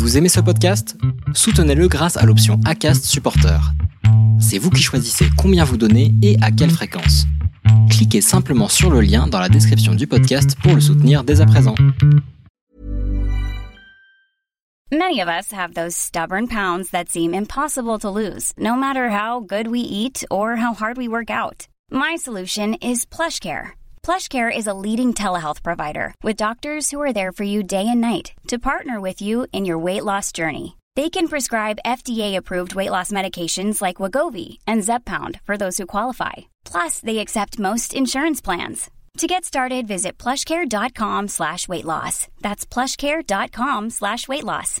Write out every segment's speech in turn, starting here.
Vous aimez ce podcast? Soutenez-le grâce à l'option ACAST Supporter. C'est vous qui choisissez combien vous donnez et à quelle fréquence. Cliquez simplement sur le lien dans la description du podcast pour le soutenir dès à présent. Many of us have those stubborn pounds that seem impossible to lose, no matter how good we eat or how hard we work out. My solution is PlushCare. PlushCare is a leading telehealth provider with doctors who are there for you day and night to partner with you in your weight loss journey. They can prescribe FDA-approved weight loss medications like Wagovi and Zepbound for those who qualify. Plus, they accept most insurance plans. To get started, visit plushcare.com slash weight loss. That's plushcare.com slash weight loss.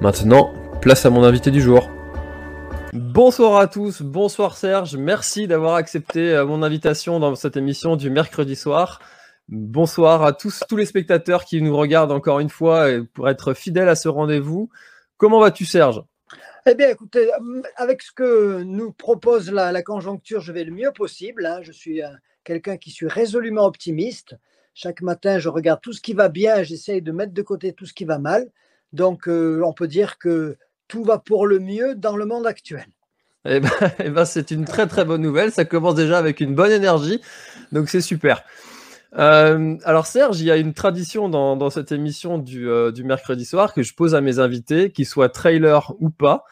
Maintenant, place à mon invité du jour. Bonsoir à tous, bonsoir Serge, merci d'avoir accepté euh, mon invitation dans cette émission du mercredi soir. Bonsoir à tous, tous les spectateurs qui nous regardent encore une fois pour être fidèles à ce rendez-vous. Comment vas-tu Serge? Eh bien, écoutez, euh, avec ce que nous propose la, conjoncture, je vais le mieux possible. Hein. Je suis euh, quelqu'un qui suis résolument optimiste. Chaque matin, je regarde tout ce qui va bien, j'essaye de mettre de côté tout ce qui va mal. Donc, euh, on peut dire que tout va pour le mieux dans le monde actuel. Eh ben, eh ben, c'est une très très bonne nouvelle. Ça commence déjà avec une bonne énergie, donc c'est super. Euh, alors Serge, il y a une tradition dans, cette émission euh, du, mercredi soir que je pose à mes invités, qu'ils soient trailers ou pas.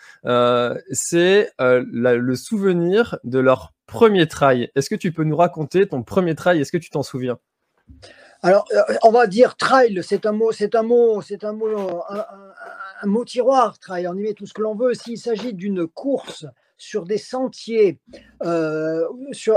c'est le souvenir de leur premier trail. Est-ce que tu peux nous raconter ton premier trail? Est-ce que tu t'en souviens? Alors, euh, on va dire trail, c'est un mot, c'est un mot, c'est un mot, un, mot tiroir, trail. On y met tout ce que l'on veut. S'il s'agit d'une course sur des sentiers euh,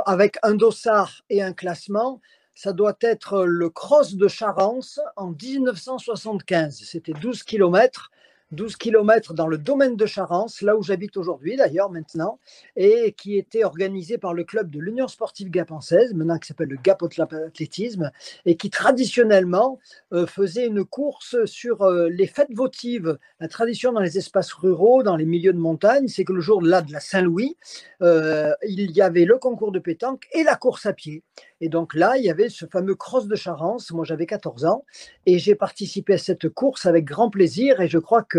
avec un dossard et un classement, ça doit être le cross de Charence en 1975. C'était 12 kilomètres 12 km dans le domaine de Charence, là où j'habite aujourd'hui d'ailleurs maintenant, et qui était organisé par le club de l'Union sportive gapençaise, maintenant qui s'appelle le Gap Athlétisme, et qui traditionnellement euh, faisait une course sur euh, les fêtes votives. La tradition dans les espaces ruraux, dans les milieux de montagne, c'est que le jour de la Saint-Louis, euh, il y avait le concours de pétanque et la course à pied. Et donc là, il y avait ce fameux cross de Charence. Moi, j'avais 14 ans et j'ai participé à cette course avec grand plaisir. Et je crois que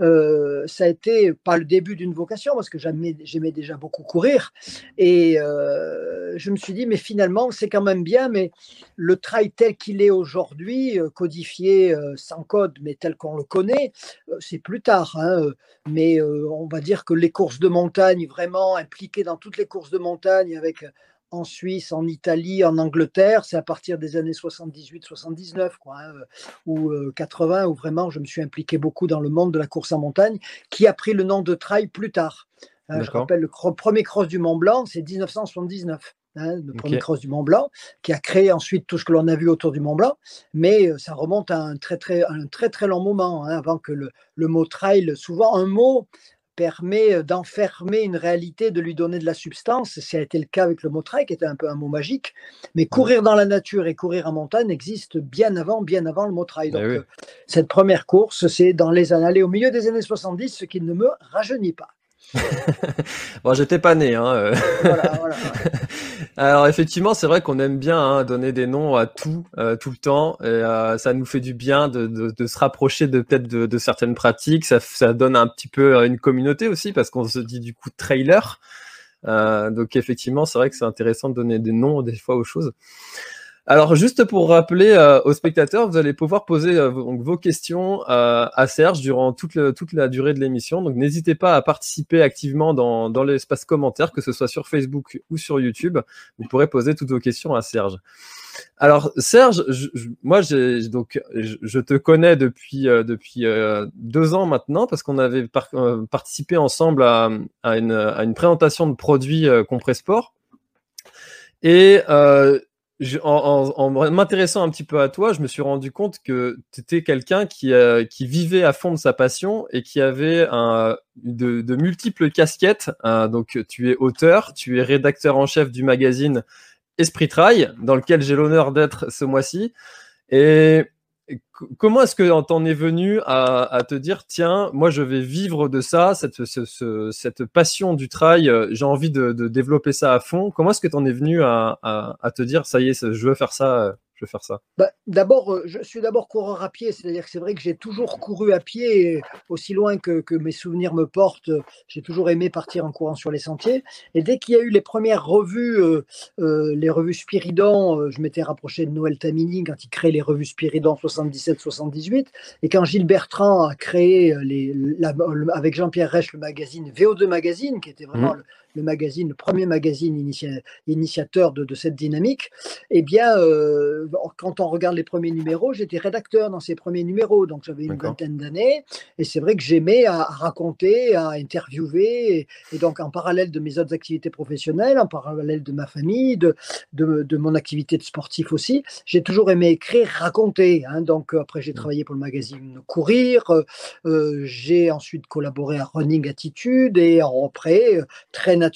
euh, ça a été pas le début d'une vocation parce que j'aimais déjà beaucoup courir. Et euh, je me suis dit, mais finalement, c'est quand même bien. Mais le trail tel qu'il est aujourd'hui, euh, codifié sans code, mais tel qu'on le connaît, c'est plus tard. Hein, mais on va dire que les courses de montagne, vraiment impliquées dans toutes les courses de montagne avec en Suisse, en Italie, en Angleterre, c'est à partir des années 78-79 hein, euh, ou 80 euh, où vraiment je me suis impliqué beaucoup dans le monde de la course en montagne, qui a pris le nom de trail plus tard. Hein, je rappelle le premier cross du Mont Blanc, c'est 1979. hein, le premier cross du Mont Blanc, qui a créé ensuite tout ce que l'on a vu autour du Mont Blanc, mais ça remonte à un très très, un très, très long moment, hein, avant que le, le mot trail, souvent un mot permet euh, d'enfermer une réalité, de lui donner de la substance. Ça a été le cas avec le mot trail, qui était un peu un mot magique. Mais courir dans la nature et courir en montagne existent bien avant, bien avant le mot trail. Eh Donc, euh, cette première course, c'est dans les années, au milieu des années 70, ce qui ne me rajeunit pas. bon, j'étais pas né. Hein. Euh. Alors effectivement, c'est vrai qu'on aime bien hein, donner des noms à tout, euh, tout le temps. Et, euh, ça nous fait du bien de, de, de se rapprocher de peut-être de, de, certaines pratiques. Ça, ça, donne un petit peu une communauté aussi parce qu'on se dit du coup trailer. donc effectivement, c'est vrai que c'est intéressant de donner des noms des fois aux choses. Alors, juste pour rappeler euh, aux spectateurs, vous allez pouvoir poser euh, vos questions euh, à Serge durant toute, toute la durée de l'émission. Donc, n'hésitez pas à participer activement dans, dans l'espace commentaire, que ce soit sur Facebook ou sur YouTube. Vous pourrez poser toutes vos questions à Serge. Alors, Serge, moi, donc, je, te connais depuis, depuis deux ans maintenant parce qu'on avait participé ensemble à, une, à, une, présentation de produits Compressport. Et en, m'intéressant un petit peu à toi, je me suis rendu compte que tu étais quelqu'un qui, euh, qui vivait à fond de sa passion et qui avait de, multiples casquettes. Hein. donc, tu es auteur, tu es rédacteur en chef du magazine Esprit Trail, dans lequel j'ai l'honneur d'être ce mois-ci. Et comment est-ce que t'en es venu à, te dire tiens moi je vais vivre de ça cette, passion du trail euh, j'ai envie de, développer ça à fond. Comment est-ce que t'en es venu à, à, te dire ça y est je veux faire ça euh, je vais faire ça bah, D'abord, euh, je suis d'abord coureur à pied, c'est-à-dire que c'est vrai que j'ai toujours couru à pied, aussi loin que, que, mes souvenirs me portent, j'ai toujours aimé partir en courant sur les sentiers. Et dès qu'il y a eu les premières revues, euh, euh, les revues Spiridon, je m'étais rapproché de Noël Tamini quand il crée les revues Spiridon 77-78, et quand Gilles Bertrand a créé les, avec Jean-Pierre Reich le magazine VO2 Magazine, qui était vraiment mmh. le, le magazine, le premier magazine initiateur de, cette dynamique, eh bien, euh, quand on regarde les premiers numéros, j'étais rédacteur dans ces premiers numéros, donc j'avais une vingtaine d'années, et c'est vrai que j'aimais à, raconter, à interviewer, et, donc en parallèle de mes autres activités professionnelles, en parallèle de ma famille, de, de, mon activité de sportif aussi, j'ai toujours aimé écrire, raconter. Hein. donc après, j'ai mmh. travaillé pour le magazine Courir, euh, j'ai ensuite collaboré à Running Attitude, et après, très naturellement,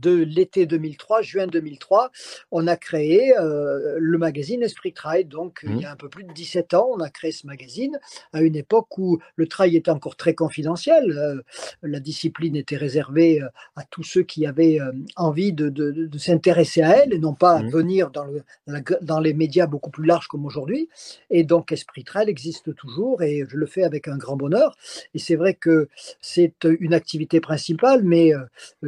de l'été 2003, juin 2003, on a créé euh, le magazine Esprit Trail. Donc, il y a mmh. un peu plus de 17 ans, on a créé ce magazine à une époque où le trail était encore très confidentiel. Euh, la discipline était réservée euh, à tous ceux qui avaient envie de, s'intéresser à elle et non pas à mmh. venir dans, le, dans les médias beaucoup plus larges comme aujourd'hui. Et donc, Esprit Trail existe toujours et je le fais avec un grand bonheur. Et c'est vrai que c'est une activité principale, mais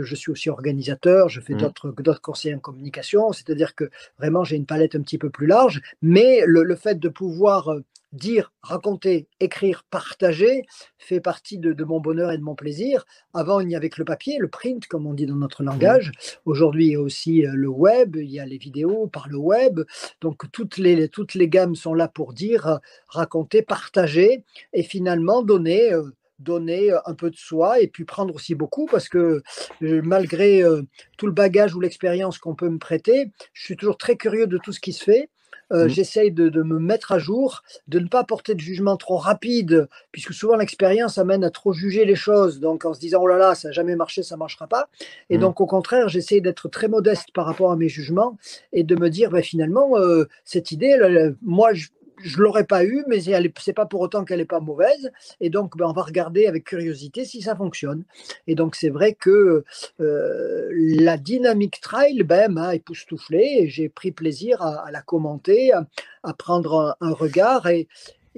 je suis aussi organisateur, je fais mmh. d'autres, d'autres conseils en communication, c'est-à-dire que vraiment j'ai une palette un petit peu plus large, mais le, fait de pouvoir euh, dire, raconter, écrire, partager fait partie de, mon bonheur et de mon plaisir. Avant, il n'y avait que le papier, le print, comme on dit dans notre mmh. langage. Aujourd'hui, il y a aussi euh, le web, il y a les vidéos par le web. Donc, toutes les, toutes les gammes sont là pour dire, euh, raconter, partager et finalement donner donner un peu de soi et puis prendre aussi beaucoup parce que malgré tout le bagage ou l'expérience qu'on peut me prêter, je suis toujours très curieux de tout ce qui se fait. Mmh. J'essaye de, me mettre à jour, de ne pas porter de jugement trop rapide, puisque souvent l'expérience amène à trop juger les choses. Donc en se disant oh là là, ça n'a jamais marché, ça ne marchera pas. Et mmh. donc au contraire, j'essaye d'être très modeste par rapport à mes jugements et de me dire ben, finalement, cette idée, moi, je, je l'aurais pas eu, mais c'est pas pour autant qu'elle n'est pas mauvaise. Et donc, ben, on va regarder avec curiosité si ça fonctionne. Et donc, c'est vrai que euh, la dynamique trail ben, m'a époustouflé et j'ai pris plaisir à, la commenter, à, prendre un, regard. Et,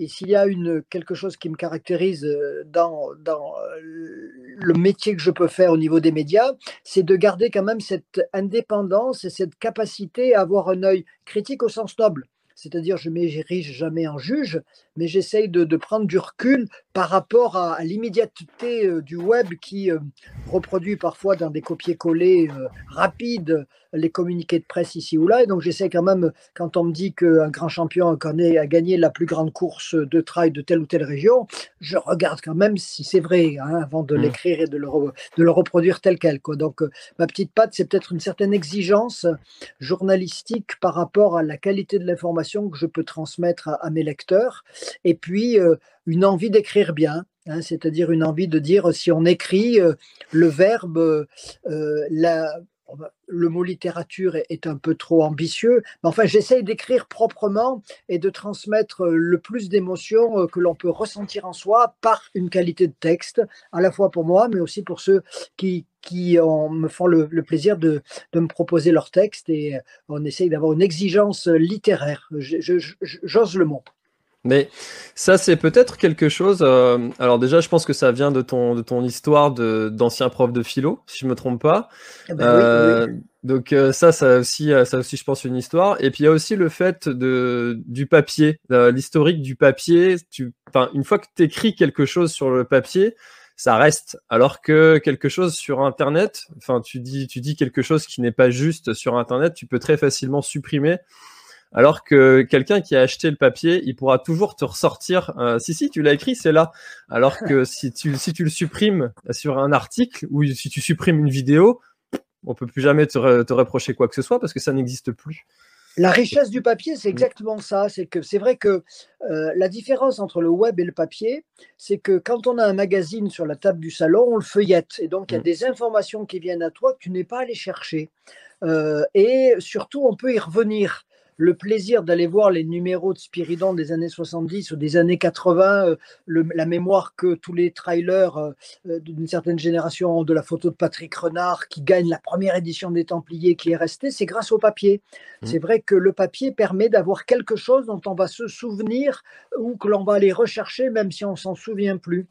s'il y a une, quelque chose qui me caractérise euh, dans, dans euh, le métier que je peux faire au niveau des médias, c'est de garder quand même cette indépendance et cette capacité à avoir un œil critique au sens noble c'est-à-dire je m'érige jamais en juge, mais j'essaye de, prendre du recul par rapport à, l'immédiateté euh, du web qui euh, reproduit parfois dans des copier-coller euh, rapides les communiqués de presse ici ou là. Et donc j'essaie quand même, quand on me dit qu'un grand champion a gagné la plus grande course de trail de telle ou telle région, je regarde quand même si c'est vrai hein, avant de mmh. l'écrire et de le, de le reproduire tel quel. Quoi. Donc ma petite patte, c'est peut-être une certaine exigence journalistique par rapport à la qualité de l'information que je peux transmettre à mes lecteurs et puis euh, une envie d'écrire bien, hein, c'est-à-dire une envie de dire si on écrit euh, le verbe, euh, le mot littérature est, un peu trop ambitieux, mais enfin j'essaye d'écrire proprement et de transmettre le plus d'émotions que l'on peut ressentir en soi par une qualité de texte, à la fois pour moi, mais aussi pour ceux qui, qui me font le, plaisir de, me proposer leur texte et on essaye d'avoir une exigence littéraire, j'ose le mot. Mais ça, c'est peut-être quelque chose. Euh, alors déjà, je pense que ça vient de ton de ton histoire de d'ancien prof de philo, si je me trompe pas. Eh ben euh, donc euh, ça, ça aussi, ça aussi, je pense une histoire. Et puis il y a aussi le fait de du papier, l'historique du papier. Tu, une fois que tu écris quelque chose sur le papier, ça reste. Alors que quelque chose sur Internet, enfin, tu dis tu dis quelque chose qui n'est pas juste sur Internet, tu peux très facilement supprimer alors que quelqu'un qui a acheté le papier, il pourra toujours te ressortir. Euh, si si, tu l'as écrit, c'est là. Alors que si tu si tu le supprimes sur un article ou si tu supprimes une vidéo, on peut plus jamais te, te reprocher quoi que ce soit parce que ça n'existe plus. La richesse du papier, c'est exactement ça. C'est que c'est vrai que euh, la différence entre le web et le papier, c'est que quand on a un magazine sur la table du salon, on le feuillette. Et donc, il y a mm. des informations qui viennent à toi que tu n'es pas allé chercher. Euh, et surtout, on peut y revenir le plaisir d'aller voir les numéros de Spiridon des années 70 ou des années 80, euh, la mémoire que tous les trailers euh, euh, d'une certaine génération ont de la photo de Patrick Renard qui gagne la première édition des Templiers qui est restée, c'est grâce au papier. Mmh. C'est vrai que le papier permet d'avoir quelque chose dont on va se souvenir ou que l'on va aller rechercher même si on s'en souvient plus.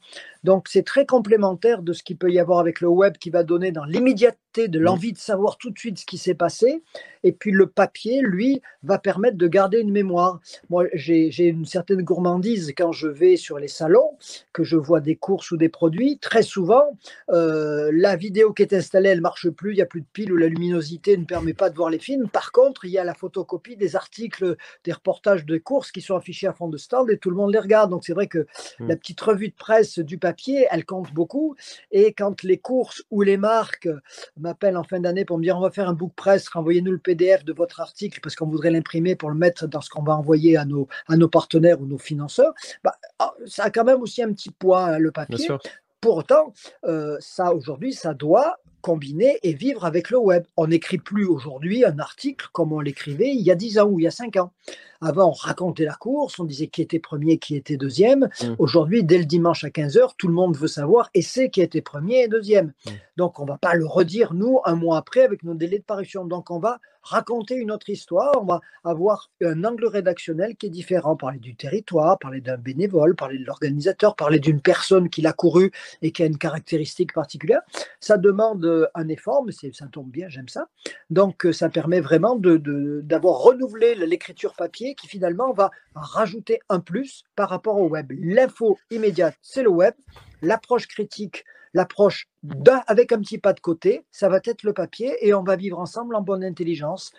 Donc c'est très complémentaire de ce qu'il peut y avoir avec le web qui va donner dans l'immédiateté de l'envie de savoir tout de suite ce qui s'est passé. Et puis le papier, lui, va permettre de garder une mémoire. Moi, j'ai une certaine gourmandise quand je vais sur les salons, que je vois des courses ou des produits. Très souvent, euh, la vidéo qui est installée, elle marche plus, il n'y a plus de pile ou la luminosité ne permet pas de voir les films. Par contre, il y a la photocopie des articles, des reportages de courses qui sont affichés à fond de stand et tout le monde les regarde. Donc c'est vrai que mmh. la petite revue de presse du papier elle compte beaucoup. Et quand les courses ou les marques m'appellent en fin d'année pour me dire on va faire un book press, renvoyez-nous le PDF de votre article parce qu'on voudrait l'imprimer pour le mettre dans ce qu'on va envoyer à nos, à nos partenaires ou nos financeurs, bah, ah, ça a quand même aussi un petit poids, hein, le papier. Pour autant, euh, ça aujourd'hui, ça doit combiner et vivre avec le web. On n'écrit plus aujourd'hui un article comme on l'écrivait il y a 10 ans ou il y a 5 ans. Avant, on racontait la course, on disait qui était premier, qui était deuxième. Mmh. Aujourd'hui, dès le dimanche à 15h, tout le monde veut savoir et c'est qui était premier et deuxième. Mmh. Donc, on ne va pas le redire, nous, un mois après, avec nos délais de parution. Donc, on va raconter une autre histoire, on va avoir un angle rédactionnel qui est différent, parler du territoire, parler d'un bénévole, parler de l'organisateur, parler d'une personne qui l'a couru et qui a une caractéristique particulière. Ça demande un effort, mais ça tombe bien, j'aime ça. Donc, ça permet vraiment d'avoir de, renouvelé l'écriture papier qui finalement va rajouter un plus par rapport au web. L'info immédiate, c'est le web. L'approche critique, l'approche avec un petit pas de côté, ça va être le papier et on va vivre ensemble en bonne intelligence.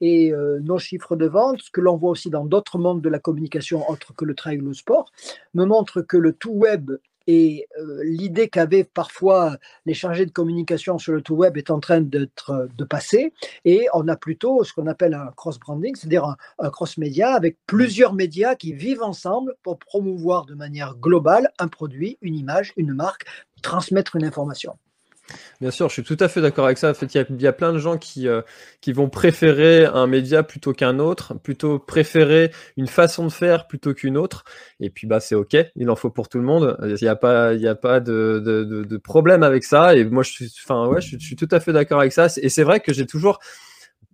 Et euh, nos chiffres de vente, ce que l'on voit aussi dans d'autres mondes de la communication autres que le trail ou le sport, me montrent que le tout web et euh, l'idée qu'avaient parfois les chargés de communication sur le tout web est en train d'être de passer. Et on a plutôt ce qu'on appelle un cross-branding, c'est-à-dire un, un cross-média avec plusieurs médias qui vivent ensemble pour promouvoir de manière globale un produit, une image, une marque, transmettre une information. Bien sûr, je suis tout à fait d'accord avec ça. En fait, il y, a, plein de gens qui, euh, qui vont préférer un média plutôt qu'un autre, plutôt préférer une façon de faire plutôt qu'une autre. Et puis, bah, c'est OK. Il en faut pour tout le monde. Il n'y a pas, y a pas de, de, de, problème avec ça. Et moi, je suis, enfin, ouais, je, suis tout à fait d'accord avec ça. Et c'est vrai que j'ai toujours,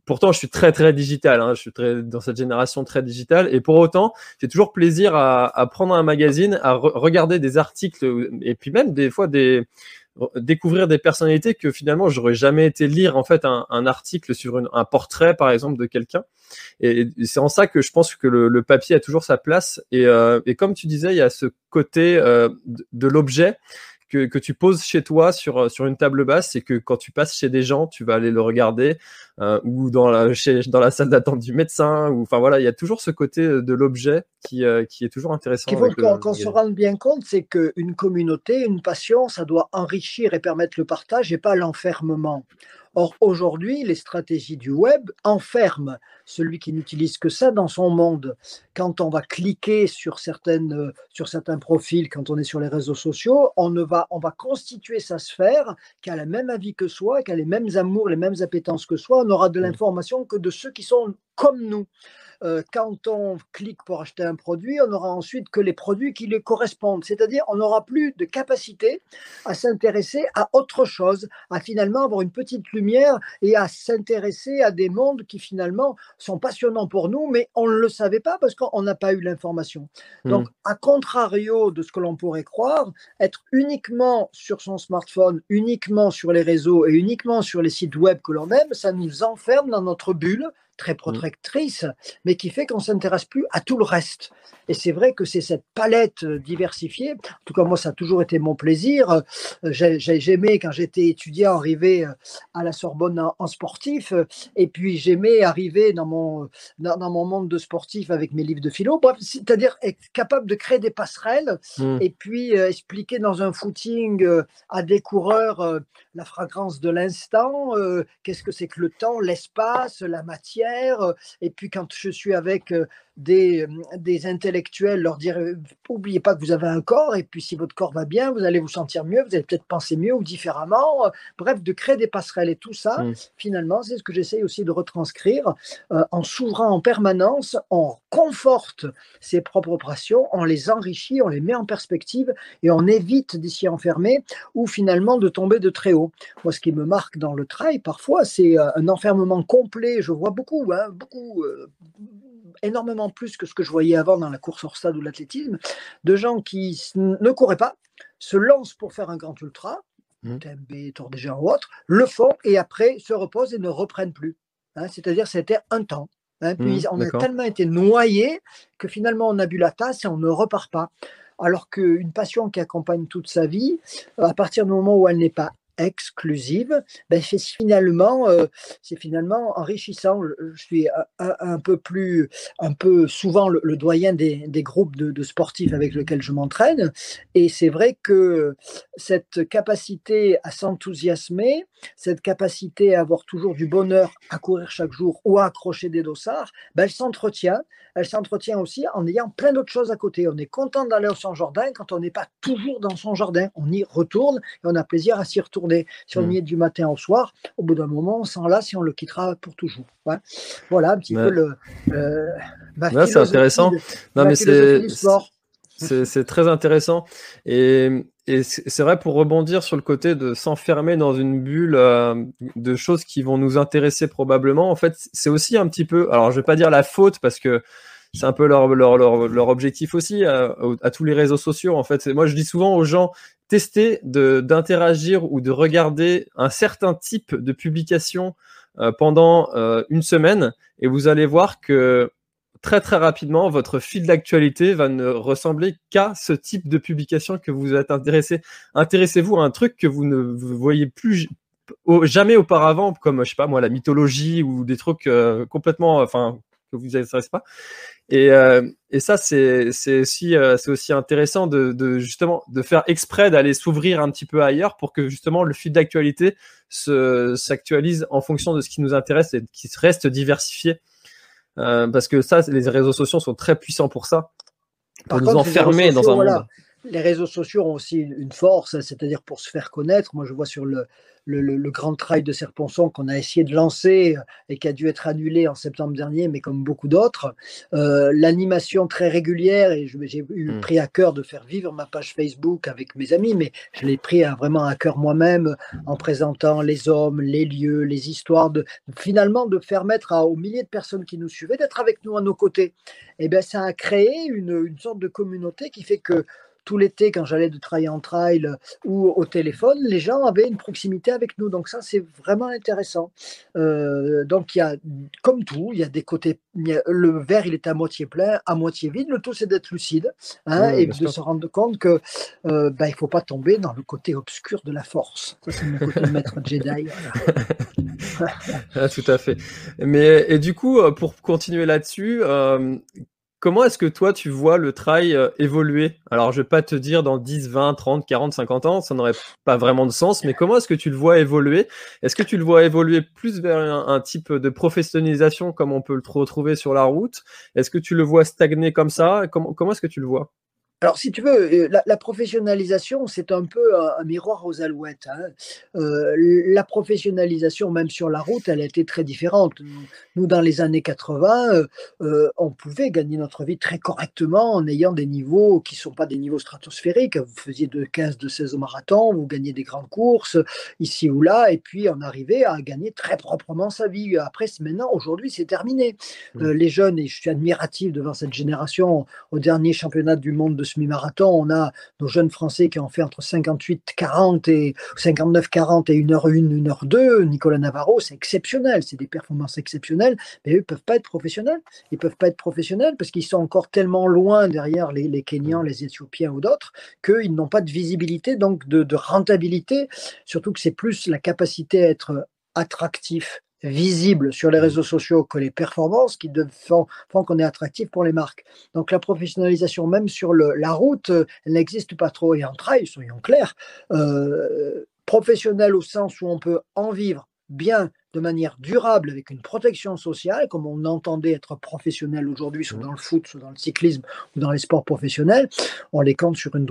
pourtant je suis très très digital, hein, je suis très dans cette génération très digitale et pour autant j'ai toujours plaisir à, à, prendre un magazine, à regarder des articles et puis même des fois des découvrir des personnalités que finalement j'aurais jamais été lire en fait un, article sur un portrait par exemple de quelqu'un. Et, c'est en ça que je pense que le, papier a toujours sa place. Et, euh, et, comme tu disais, il y a ce côté euh, de l'objet que, que, tu poses chez toi sur, euh, sur une table basse, c'est que quand tu passes chez des gens, tu vas aller le regarder, euh, ou dans la, chez, dans la salle d'attente du médecin, ou enfin voilà, il y a toujours ce côté euh, de l'objet qui, euh, qui est toujours intéressant. Ce qu'il faut qu'on se rende bien compte, c'est qu'une communauté, une passion, ça doit enrichir et permettre le partage et pas l'enfermement. Or, aujourd'hui, les stratégies du web enferment celui qui n'utilise que ça dans son monde. Quand on va cliquer sur, certaines, euh, sur certains profils, quand on est sur les réseaux sociaux, on, ne va, on va constituer sa sphère qui a le même avis que soi, qui a les mêmes amours, les mêmes appétences que soi. On n'aura de mmh. l'information que de ceux qui sont comme nous. Euh, quand on clique pour acheter un produit, on n'aura ensuite que les produits qui lui correspondent. C'est-à-dire, on n'aura plus de capacité à s'intéresser à autre chose, à finalement avoir une petite lumière et à s'intéresser à des mondes qui finalement sont passionnants pour nous, mais on ne le savait pas parce qu'on n'a pas eu l'information. Mmh. Donc, à contrario de ce que l'on pourrait croire, être uniquement sur son smartphone, uniquement sur les réseaux et uniquement sur les sites web que l'on aime, ça nous enferme dans notre bulle très mmh. protectrice, mais qui fait qu'on ne s'intéresse plus à tout le reste. Et c'est vrai que c'est cette palette euh, diversifiée. En tout cas, moi, ça a toujours été mon plaisir. Euh, j'aimais, quand j'étais étudiant, arriver euh, à la Sorbonne en, sportif. Et puis, j'aimais arriver dans mon, dans, mon monde de sportif avec mes livres de philo. c'est-à-dire être capable de créer des passerelles mmh. et puis expliquer dans un footing à des coureurs la fragrance de l'instant, qu'est-ce que c'est que le temps, l'espace, la matière et puis quand je suis avec des, des intellectuels, leur dire n'oubliez pas que vous avez un corps, et puis si votre corps va bien, vous allez vous sentir mieux, vous allez peut-être penser mieux ou différemment. Bref, de créer des passerelles et tout ça, mmh. finalement, c'est ce que j'essaye aussi de retranscrire en s'ouvrant en permanence, on conforte ses propres passions, on les enrichit, on les met en perspective et on évite d'y s'y enfermer ou finalement de tomber de très haut. Moi, ce qui me marque dans le trail, parfois, c'est un enfermement complet. Je vois beaucoup, hein, beaucoup énormément plus que ce que je voyais avant dans la course hors stade ou l'athlétisme, de gens qui ne couraient pas, se lancent pour faire un grand ultra, mmh. TMB, Tour des Géants ou autre, le font et après se reposent et ne reprennent plus. Hein, c'est-à-dire c'était un temps. Hein, puis mmh, on a tellement été noyé que finalement on a bu la tasse et on ne repart pas. Alors qu'une passion qui accompagne toute sa vie, à partir du moment où elle n'est pas exclusive, ben c'est finalement, euh, finalement enrichissant. Je suis un, peu plus, un peu souvent le, doyen des, groupes de, de, sportifs avec lesquels je m'entraîne, et c'est vrai que cette capacité à s'enthousiasmer, cette capacité à avoir toujours du bonheur à courir chaque jour ou à accrocher des dossards, ben elle s'entretient. Elle s'entretient aussi en ayant plein d'autres choses à côté. On est content d'aller au son jardin quand on n'est pas toujours dans son jardin. On y retourne et on a plaisir à s'y retourner si on y est du matin au soir, au bout d'un moment, on s'en lasse et on le quittera pour toujours. Voilà un petit peu le. Euh, c'est intéressant. non, mais c'est. C'est très intéressant. Et, et c'est vrai pour rebondir sur le côté de s'enfermer dans une bulle euh, de choses qui vont nous intéresser probablement. En fait, c'est aussi un petit peu, alors je vais pas dire la faute parce que c'est un peu leur, leur, leur, objectif aussi à, à, tous les réseaux sociaux. En fait, moi je dis souvent aux gens, tester d'interagir ou de regarder un certain type de publication euh, pendant euh, une semaine et vous allez voir que très très rapidement votre fil d'actualité va ne ressembler qu'à ce type de publication que vous êtes intéressé. Intéressez-vous à un truc que vous ne voyez plus jamais auparavant, comme je sais pas moi la mythologie ou des trucs euh, complètement, enfin que vous intéressez pas. Et, euh, et ça, c'est aussi, euh, aussi intéressant de, de, justement de faire exprès d'aller s'ouvrir un petit peu ailleurs pour que justement le fil d'actualité s'actualise en fonction de ce qui nous intéresse et qui reste diversifié. Euh, parce que ça, les réseaux sociaux sont très puissants pour ça, pour nous enfermer dans un monde les réseaux sociaux ont aussi une force, c'est-à-dire pour se faire connaître. Moi, je vois sur le, le, grand trail de Serponçon qu'on a essayé de lancer euh, et qui a dû être annulé en septembre dernier, mais comme beaucoup d'autres, euh, l'animation très régulière, et j'ai eu mmh. pris à cœur de faire vivre ma page Facebook avec mes amis, mais je l'ai pris vraiment à cœur moi-même en présentant les hommes, les lieux, les histoires, de, finalement de permettre à, aux milliers de personnes qui nous suivaient d'être avec nous à nos côtés. Et eh bien, ça a créé une, une sorte de communauté qui fait que tout l'été, quand j'allais de trail en trail ou au téléphone, les gens avaient une proximité avec nous. Donc ça, c'est vraiment intéressant. donc il y a, comme tout, il y a des côtés. le verre, il est à moitié plein, à moitié vide. Le tout, c'est d'être lucide hein, et de se rendre compte que ben, il faut pas tomber dans le côté obscur de la force. Ça, c'est mon côté maître Jedi. Ah, tout à fait. Mais et du coup, pour continuer là-dessus, euh, comment est-ce que toi tu vois le trail euh, évoluer? Alors, je vais pas te dire dans 10, 20, 30, 40, 50 ans, ça n'aurait pas vraiment de sens, mais comment est-ce que tu le vois évoluer? Est-ce que tu le vois évoluer plus vers un, type de professionnalisation comme on peut le retrouver sur la route? Est-ce que tu le vois stagner comme ça? Comment est-ce que tu le vois? Alors, si tu veux, euh, la, professionnalisation, c'est un peu un, miroir aux alouettes. Hein. Euh, la professionnalisation, même sur la route, elle a été très différente. Nous, dans les années 80, euh, on pouvait gagner notre vie très correctement en ayant des niveaux qui ne sont pas des niveaux stratosphériques. Vous faisiez de 15, de 16 au marathon, vous gagnez des grandes courses ici ou là, et puis on arrivait à gagner très proprement sa vie. Après, maintenant, aujourd'hui, c'est terminé. Mmh. les jeunes, et je suis admiratif devant cette génération, au dernier championnat du monde de semi-marathon, on a nos jeunes Français qui ont fait entre 58-40 et 59-40 et 1h1, 1h2. Nicolas Navarro, c'est exceptionnel, c'est des performances exceptionnelles, mais eux ne peuvent pas être professionnels. Ils ne peuvent pas être professionnels parce qu'ils sont encore tellement loin derrière les, Kenyans, les Éthiopiens ou d'autres qu'ils n'ont pas de visibilité, donc de rentabilité, surtout que c'est plus la capacité à être attractif visible sur les réseaux sociaux que les performances qui font, qu'on est attractif pour les marques. Donc la professionnalisation, même sur le, la route, elle n'existe pas trop. Et en trail, soyons clairs, euh, professionnel au sens où on peut en vivre bien de manière durable avec une protection sociale, comme on entendait être professionnel aujourd'hui, soit mmh. dans le foot, soit dans le cyclisme ou dans les sports professionnels, on les compte sur, une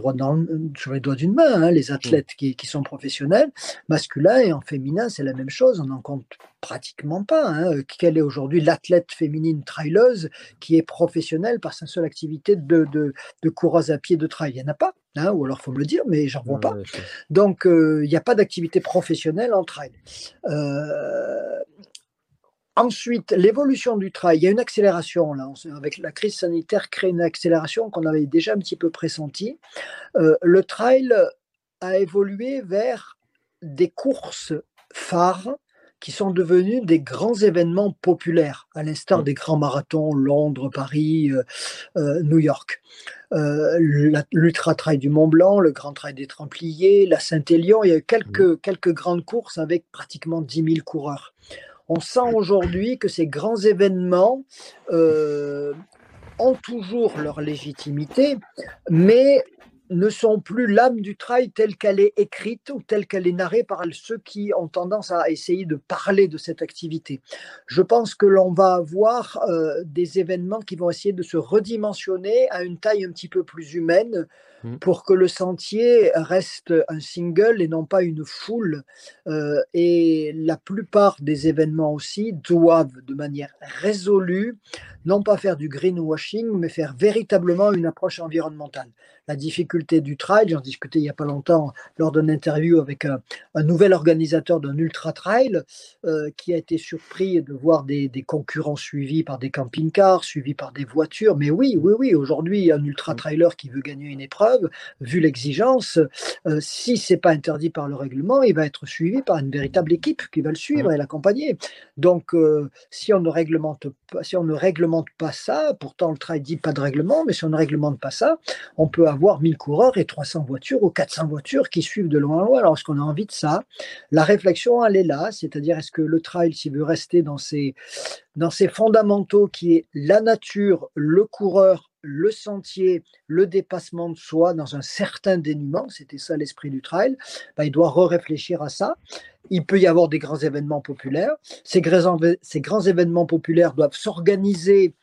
sur les doigts d'une main, hein, les athlètes mmh. qui, qui, sont professionnels, masculins et en féminin, c'est la même chose, on n'en compte pratiquement pas. Hein. Quelle est aujourd'hui l'athlète féminine traileuse qui est professionnelle par sa seule activité de, de, de coureuse à pied de trail? Il n'y en a pas. Hein, ou alors faut me le dire, mais j'en vois pas. Donc euh, il n'y a pas d'activité professionnelle en trail. Euh, ensuite, l'évolution du trail, il y a une accélération là, avec la crise sanitaire crée une accélération qu'on avait déjà un petit peu pressentie. Euh, le trail a évolué vers des courses phares qui sont devenus des grands événements populaires, à l'instar mmh. des grands marathons Londres, Paris, New York. Euh, l'Ultra Trail du Mont Blanc, le Grand Trail des Templiers, la Saint-Élion. Il y a eu quelques, quelques grandes courses avec pratiquement 10 000 coureurs. On sent aujourd'hui que ces grands événements euh, ont toujours leur légitimité, mais ne sont plus l'âme du trail telle qu'elle est écrite ou telle qu'elle est narrée par ceux qui ont tendance à essayer de parler de cette activité. Je pense que l'on va avoir euh, des événements qui vont essayer de se redimensionner à une taille un petit peu plus humaine mmh. pour que le sentier reste un single et non pas une foule. Euh, et la plupart des événements aussi doivent de manière résolue non pas faire du greenwashing, mais faire véritablement une approche environnementale la difficulté du trail. J'en discutais il n'y a pas longtemps lors d'une interview avec un, nouvel organisateur d'un ultra trail euh, qui a été surpris de voir des, concurrents suivis par des camping-cars, suivis par des voitures. Mais oui, oui, oui, aujourd'hui, un ultra mm. trailer qui veut gagner une épreuve, vu l'exigence, euh, si c'est pas interdit par le règlement, il va être suivi par une véritable équipe qui va le suivre mm. et l'accompagner. Donc, euh, si on ne réglemente pas, si on ne réglemente pas ça, pourtant le trail dit pas de règlement, mais si on ne réglemente pas ça, on peut avoir avoir 1000 coureurs et 300 voitures ou 400 voitures qui suivent de loin en loin. Alors, est-ce qu'on a envie de ça La réflexion, elle est là, c'est-à-dire est-ce que le trail, s'il veut rester dans ses, dans ses fondamentaux qui est la nature, le coureur, le sentier, le dépassement de soi dans un certain dénuement, c'était ça l'esprit du trail, bah, il doit re-réfléchir à ça. Il peut y avoir des grands événements populaires. Ces grands, événements populaires doivent s'organiser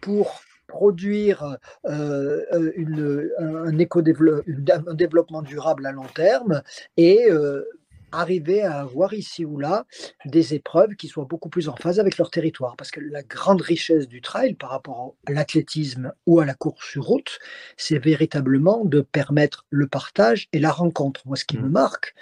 pour produire euh, euh, un développement durable à long terme et euh, arriver à avoir ici ou là des épreuves qui soient beaucoup plus en phase avec leur territoire. Parce que la grande richesse du trail par rapport à l'athlétisme ou à la course sur route, c'est véritablement de permettre le partage et la rencontre. Moi, ce qui me mmh. marque,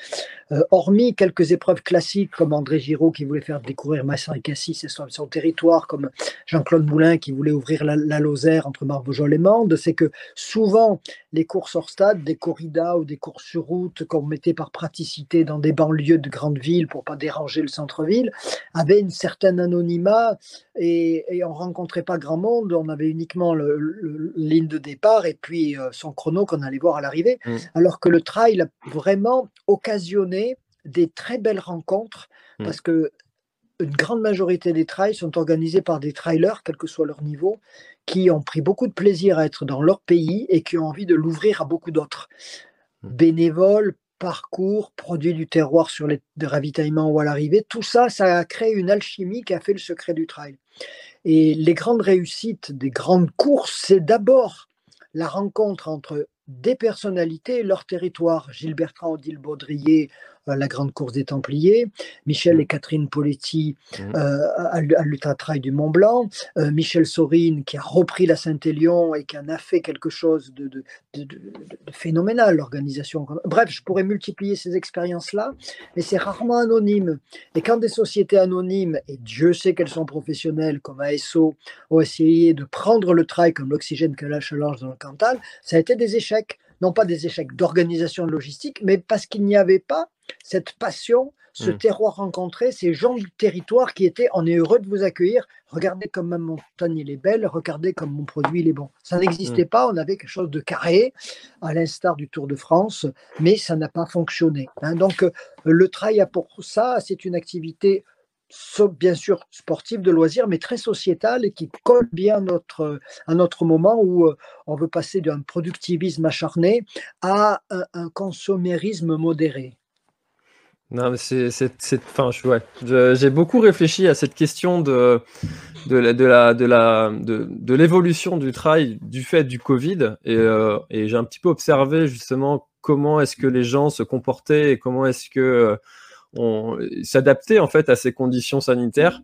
euh, hormis quelques épreuves classiques comme André Giraud qui voulait faire découvrir Massin et Cassis et son, son, territoire, comme Jean-Claude Moulin qui voulait ouvrir la, Lozère entre Marvojol et Mende, c'est que souvent les courses hors stade, des corridas ou des courses sur route qu'on mettait par praticité dans des banlieues de grandes villes pour pas déranger le centre-ville, avaient une certaine anonymat et, et on rencontrait pas grand monde. On avait uniquement le, ligne de départ et puis euh, son chrono qu'on allait voir à l'arrivée. Mmh. Alors que le trail a vraiment occasionné des très belles rencontres mmh. parce que une grande majorité des trails sont organisés par des trailers, quel que soit leur niveau, qui ont pris beaucoup de plaisir à être dans leur pays et qui ont envie de l'ouvrir à beaucoup d'autres. Mmh. Bénévoles, parcours, produits du terroir sur les ravitaillements ou à l'arrivée, tout ça, ça a créé une alchimie qui a fait le secret du trail. Et les grandes réussites des grandes courses, c'est d'abord la rencontre entre des personnalités et leur territoire. Gilles Bertrand, Odile Baudrier, la grande course des Templiers, Michel mmh. et Catherine Poletti mmh. euh, à, l'Ultra Trail du Mont Blanc, euh, Michel Sorine qui a repris la Saint-Élion et qui en a fait quelque chose de, phénoménal, l'organisation. Bref, je pourrais multiplier ces expériences-là, mais c'est rarement anonyme. Et quand des sociétés anonymes, et Dieu sait qu'elles sont professionnelles, comme ASO, ont essayé de prendre le trail comme l'oxygène que la challenge dans le Cantal, ça a été des échecs non pas des échecs d'organisation logistique, mais parce qu'il n'y avait pas cette passion, ce hmm. terroir rencontré, ces gens du territoire qui étaient on est heureux de vous accueillir, regardez comme ma montagne est belle, regardez comme mon produit il est bon. Ça n'existait hmm. pas, on avait quelque chose de carré, à l'instar du Tour de France, mais ça n'a pas fonctionné. Hein. Donc euh, le trail a pour ça, c'est une activité bien sûr sportive de loisirs, mais très sociétale et qui colle bien à notre, à notre moment où euh, on veut passer d'un productivisme acharné à un, consommérisme modéré. Non, mais c'est, enfin, j'ai beaucoup réfléchi à cette question de, de la, de la, de de, l'évolution du trail du fait du Covid et, euh, et j'ai un petit peu observé justement comment est-ce que les gens se comportaient et comment est-ce que s'adapter en fait à ces conditions sanitaires.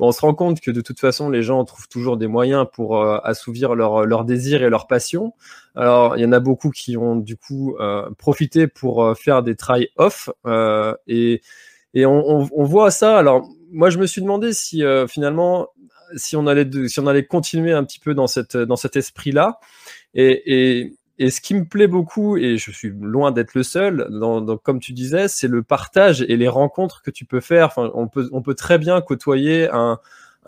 On se rend compte que de toute façon, les gens trouvent toujours des moyens pour euh, assouvir leurs leur désirs et leurs passions. Alors, il y en a beaucoup qui ont du coup euh, profité pour euh, faire des try off et, et on, voit ça. Alors, moi, je me suis demandé si finalement, si on allait si on allait continuer un petit peu dans cette dans cet esprit-là. Et, et, et ce qui me plaît beaucoup, et je suis loin d'être le seul, comme tu disais, c'est le partage et les rencontres que tu peux faire. Enfin, on peut, on peut très bien côtoyer un,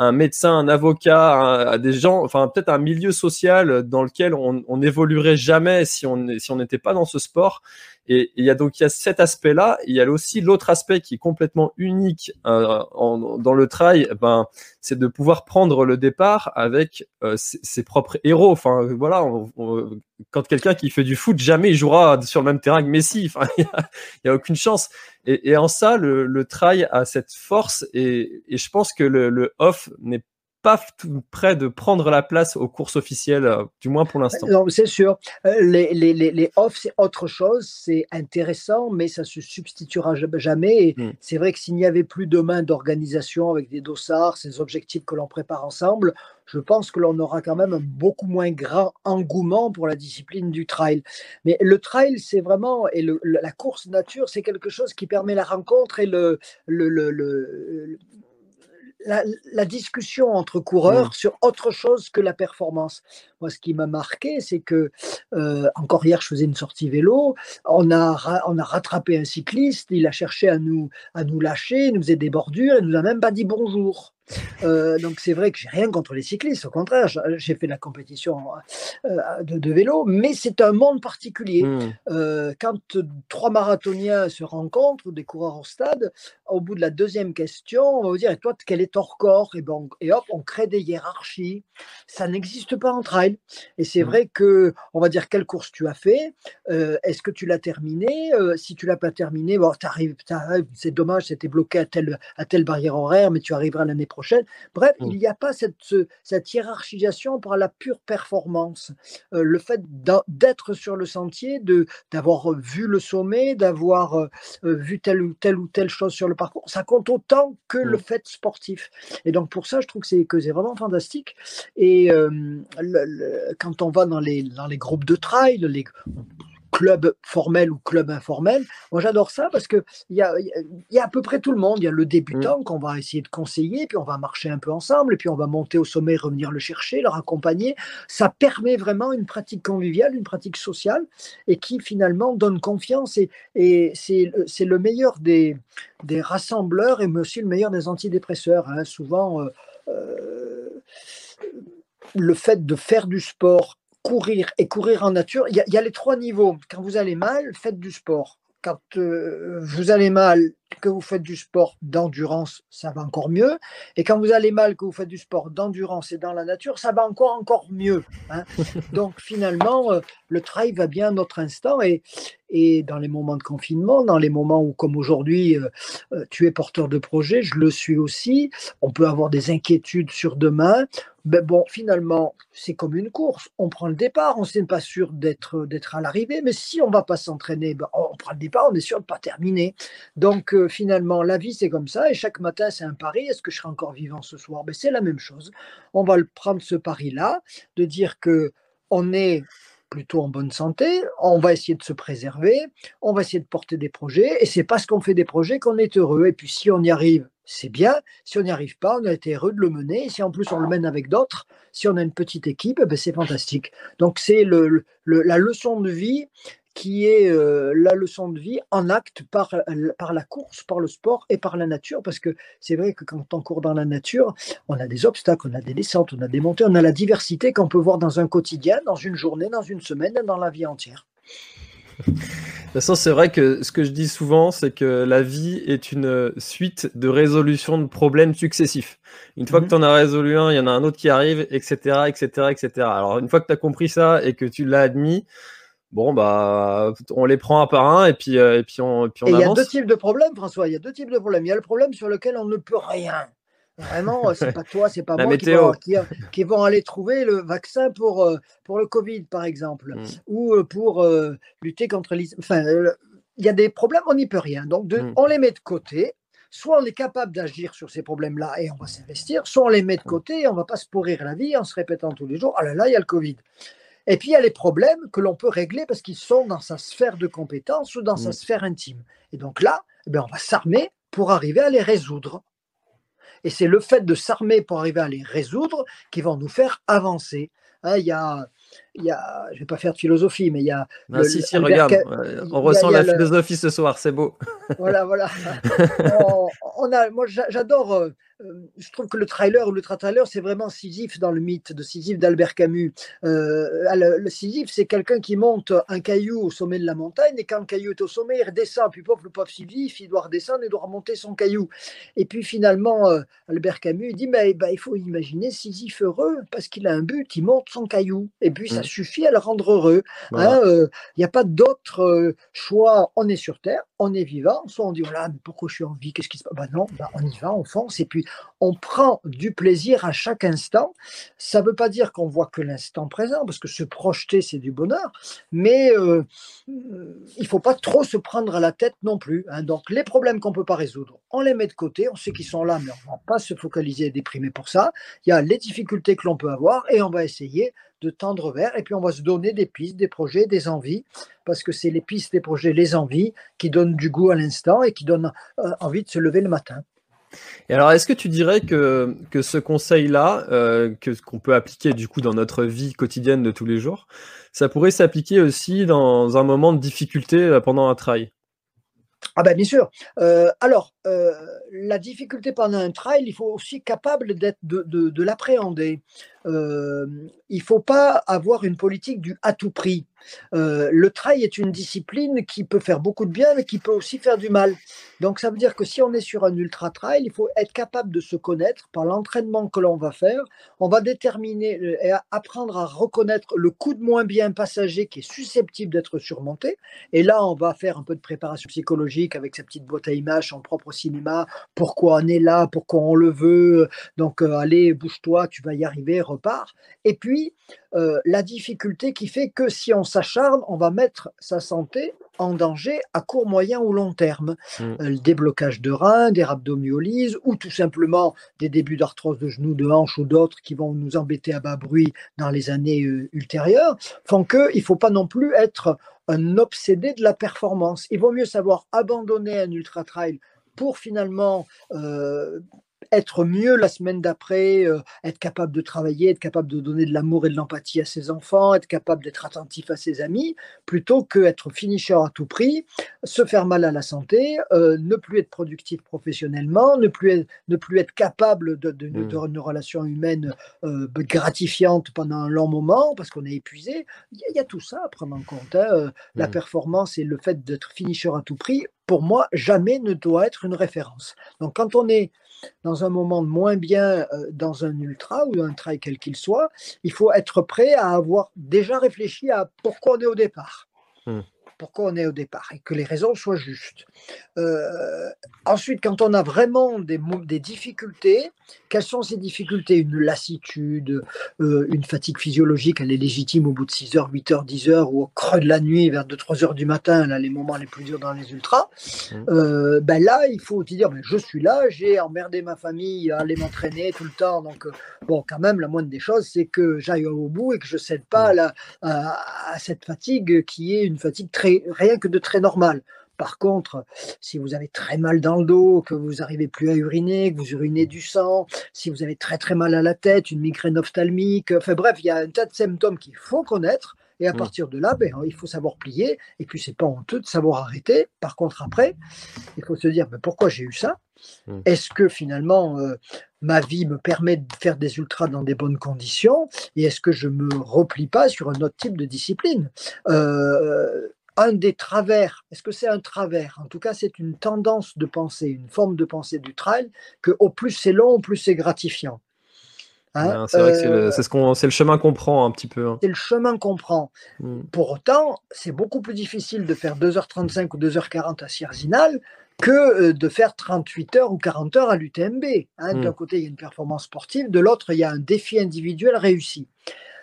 un médecin, un avocat, des gens, enfin peut-être un milieu social dans lequel on n'évoluerait jamais si on si on n'était pas dans ce sport. Et il y a donc il y a cet aspect-là. Il y a aussi l'autre aspect qui est complètement unique euh, dans le trail. Ben, c'est de pouvoir prendre le départ avec euh, ses, propres héros. Enfin, voilà, quand quelqu'un qui fait du foot, jamais il jouera sur le même terrain que Messi. Enfin, il n'y a, aucune chance. Et, en ça, le, le, a cette force. Et, et je pense que le, le off n'est pas près de prendre la place aux courses officielles, euh, du moins pour l'instant. Non, c'est sûr. Euh, les, les, les, off, c'est autre chose, c'est intéressant, mais ça se substituera jamais. Hmm. C'est vrai que s'il n'y avait plus demain d'organisation avec des dossards, ces objectifs que l'on prépare ensemble, je pense que l'on aura quand même un beaucoup moins grand engouement pour la discipline du trail. Mais le trail, c'est vraiment, et la course nature, c'est quelque chose qui permet la rencontre et le, le, le la, discussion entre coureurs mmh. sur autre chose que la performance. Moi, ce qui m'a marqué, c'est que, euh, encore hier, je faisais une sortie vélo, on a, on a rattrapé un cycliste, il a cherché à nous, à nous lâcher, il nous faisait des bordures, il nous a même pas dit bonjour. Euh, donc c'est vrai que j'ai rien contre les cyclistes, au contraire, j'ai fait la compétition euh, de, vélo, mais c'est un monde particulier. Mmh. Euh, quand trois marathoniens se rencontrent, des coureurs au stade, au bout de la deuxième question, on va vous dire, et toi, quel est ton record? Et, bon, et hop, on crée des hiérarchies. Ça n'existe pas en trail. Et c'est mmh. vrai que, on va dire, quelle course tu as fait, est-ce que tu l'as terminé Si tu l'as pas terminé, bon, c'est dommage, c'était bloqué à telle, à telle barrière horaire, mais tu arriveras l'année prochaine Bref, mmh. il n'y a pas cette, cette hiérarchisation par la pure performance. Euh, le fait d'être sur le sentier, d'avoir vu le sommet, d'avoir euh, euh, vu telle ou telle ou telle chose sur le parcours, ça compte autant que le mmh. fait sportif. Et donc pour ça, je trouve que c'est vraiment fantastique. Et quand on va dans les, dans les groupes de trail, les, club formel ou club informel. Moi, j'adore ça parce qu'il y a, y a à peu près tout le monde. Il y a le débutant mmh. qu'on va essayer de conseiller, puis on va marcher un peu ensemble, et puis on va monter au sommet, revenir le chercher, le raccompagner. Ça permet vraiment une pratique conviviale, une pratique sociale, et qui finalement donne confiance. Et, et c'est le meilleur des, des rassembleurs et aussi le meilleur des antidépresseurs. Hein. Souvent, euh, euh, le fait de faire du sport courir et courir en nature, il y, a les trois niveaux. Quand vous allez mal, faites du sport. Quand euh, vous allez mal, que vous faites du sport d'endurance, ça va encore mieux. Et quand vous allez mal, que vous faites du sport d'endurance et dans la nature, ça va encore encore mieux. Hein. Donc finalement, euh, le travail va bien à notre instant. Et, et dans les moments de confinement, dans les moments où, comme aujourd'hui, euh, tu es porteur de projet, je le suis aussi, on peut avoir des inquiétudes sur demain. Ben bon, finalement, c'est comme une course. On prend le départ, on n'est pas sûr d'être d'être à l'arrivée, mais si on ne va pas s'entraîner, ben on prend le départ, on est sûr de ne pas terminer. Donc finalement, la vie, c'est comme ça, et chaque matin, c'est un pari. Est-ce que je serai encore vivant ce soir? Ben, C'est la même chose. On va le prendre ce pari-là, de dire que on est plutôt en bonne santé, on va essayer de se préserver, on va essayer de porter des projets, et c'est parce qu'on fait des projets qu'on est heureux. Et puis si on y arrive, c'est bien. Si on n'y arrive pas, on a été heureux de le mener. Et si en plus on le mène avec d'autres, si on a une petite équipe, ben c'est fantastique. Donc c'est le, la leçon de vie qui est euh, la leçon de vie en acte par, par la course, par le sport et par la nature. Parce que c'est vrai que quand on court dans la nature, on a des obstacles, on a des descentes, on a des montées, on a la diversité qu'on peut voir dans un quotidien, dans une journée, dans une semaine, dans la vie entière. De toute façon, c'est vrai que ce que je dis souvent, c'est que la vie est une suite de résolution de problèmes successifs. Une fois que mhm. tu en as résolu un, il y en a un autre qui arrive, etc., etc., etc. Alors, une fois que tu as compris ça et que tu l'as admis, bon, bah, on les prend un par un et puis, euh, et puis on, et puis on et Il y a deux types de problèmes, François. Il y a deux types de problèmes. Il y a le problème sur lequel on ne peut rien. Vraiment, c'est pas toi, c'est pas moi qui vont, aller trouver le vaccin pour, euh, pour le Covid, par exemple, mm. ou euh, pour euh, lutter contre les. Enfin, il y a des problèmes, on n'y peut rien. Donc, mm. on les met de côté. Soit on est capable d'agir sur ces problèmes-là et on va s'investir, soit on les met de mm. côté et on va pas se pourrir la vie en se répétant tous les jours Ah là là, il y a le Covid. Et puis il y a les problèmes que l'on peut régler parce qu'ils sont dans sa sphère de compétence ou dans sa sphère intime. Et donc là, eh bien, on va s'armer pour arriver à les résoudre. Et c'est le fait de s'armer pour arriver à les résoudre qui vont nous faire avancer. Hein, il y a, il y a, je vais pas faire de philosophie, mais il y a. Ah, si, si, regarde, on ressent la philosophie ce soir, c'est beau. Voilà, voilà. on, a, moi, j'adore euh, euh, je trouve que le trailer ou le trailer, c'est vraiment Sisyphe dans le mythe de Sisyphe d'Albert Camus. Euh, le, Sisyphe, c'est quelqu'un qui monte un caillou au sommet de la montagne, et quand le caillou est au sommet, il redescend. Puis pauvre, le pauvre Sisyphe, il doit redescendre et doit remonter son caillou. Et puis finalement, euh, Albert Camus dit mais, bah, il faut imaginer Sisyphe heureux, parce qu'il a un but, il monte son caillou. Et puis ça suffit à le rendre heureux. Hein, il n'y a pas d'autre choix. On est sur Terre, on est vivant. Soit on dit voilà, mais pourquoi je suis en vie Qu'est-ce qui se passe bah Non, bah, on y va, on fonce. Et puis on prend du plaisir à chaque instant. Ça ne veut pas dire qu'on voit que l'instant présent, parce que se projeter, c'est du bonheur, mais euh, il ne faut pas trop se prendre à la tête non plus. Hein. Donc les problèmes qu'on ne peut pas résoudre, on les met de côté, on sait qu'ils sont là, mais on ne va pas se focaliser et déprimer pour ça. Il y a les difficultés que l'on peut avoir et on va essayer de tendre vers, et puis on va se donner des pistes, des projets, des envies, parce que c'est les pistes, les projets, les envies qui donnent du goût à l'instant et qui donnent euh, envie de se lever le matin. Et alors, est-ce que tu dirais que, que ce conseil-là, euh, que qu'on peut appliquer du coup dans notre vie quotidienne de tous les jours, ça pourrait s'appliquer aussi dans un moment de difficulté euh, pendant un trail ah ben bien sûr. Euh, alors, la difficulté pendant un trail, il faut aussi capable d'être de, de, de l'appréhender. il ne faut pas avoir une politique du à tout prix. Euh, le trail est une discipline qui peut faire beaucoup de bien, mais qui peut aussi faire du mal. Donc ça veut dire que si on est sur un ultra trail, il faut être capable de se connaître par l'entraînement que l'on va faire. On va déterminer et apprendre à reconnaître le coup de moins bien passager qui est susceptible d'être surmonté. Et là, on va faire un peu de préparation psychologique avec sa petite boîte à images, son propre propre cinéma, pourquoi on est là, pourquoi on le veut, donc euh, allez, bouge-toi, tu vas y arriver, repars. Et puis, euh, la difficulté qui fait que si on s'acharne, on va mettre sa santé en danger à court, moyen ou long terme. Mmh. Euh, le déblocage de reins, des rhabdomyolyses ou tout simplement des débuts d'arthrose de genoux, de hanches ou d'autres qui vont nous embêter à bas bruit dans les années ultérieures font qu'il ne faut pas non plus être un obsédé de la performance. Il vaut mieux savoir abandonner un ultra trail pour finalement euh, être mieux la semaine d'après, euh, être capable de travailler, être capable de donner de l'amour et de l'empathie à ses enfants, être capable d'être attentif à ses amis, plutôt qu'être finisher à tout prix, se faire mal à la santé, euh, ne plus être productif professionnellement, ne plus être, ne plus être capable de, de, mmh. une relation humaine euh, gratifiante pendant un long moment parce qu'on est épuisé. Il y, a tout ça à prendre en compte. Hein. La mmh. performance et le fait d'être finisher à tout prix, pour moi, jamais ne doit être une référence. Donc quand on est dans un moment moins bien euh, dans un ultra ou un trail quel qu'il soit, il faut être prêt à avoir déjà réfléchi à pourquoi on est au départ. Mmh pourquoi on est au départ et que les raisons soient justes. Euh, ensuite, quand on a vraiment des, des, difficultés, quelles sont ces difficultés? Une lassitude, euh, une fatigue physiologique, elle est légitime au bout de 6 heures, 8 heures, 10 heures ou au creux de la nuit, vers 2-3 heures du matin, là, les moments les plus durs dans les ultras. Mmh. Euh, ben là, il faut dire ben, je suis là, j'ai emmerdé ma famille à aller m'entraîner tout le temps. Donc, bon, quand même, la moindre des choses, c'est que j'aille au bout et que je ne cède pas mmh. à, à cette fatigue qui est une fatigue très rien que de très normal. Par contre, si vous avez très mal dans le dos, que vous n'arrivez plus à uriner, que vous urinez du sang, si vous avez très très mal à la tête, une migraine ophtalmique, enfin bref, il y a un tas de symptômes qu'il faut connaître. Et à mmh. partir de là, ben, il faut savoir plier. Et puis, c'est pas honteux de savoir arrêter. Par contre, après, il faut se dire ben, pourquoi j'ai eu ça? Mmh. Est-ce que finalement, euh, ma vie me permet de faire des ultras dans des bonnes conditions? Et est-ce que je me replie pas sur un autre type de discipline? Euh, un des travers, est-ce que c'est un travers? En tout cas, c'est une tendance de pensée, une forme de pensée du trail, que au plus c'est long, au plus c'est gratifiant. Hein, c'est vrai que euh, c'est le, chemin qu'on prend un petit peu. Hein. C'est le chemin qu'on prend. Hmm. Pour autant, c'est beaucoup plus difficile de faire 2h35 ou 2h40 à Sierzinal que euh, de faire 38 heures ou 40 heures à l'UTMB. Hein. D'un hmm. côté, il y a une performance sportive, de l'autre, il y a un défi individuel réussi.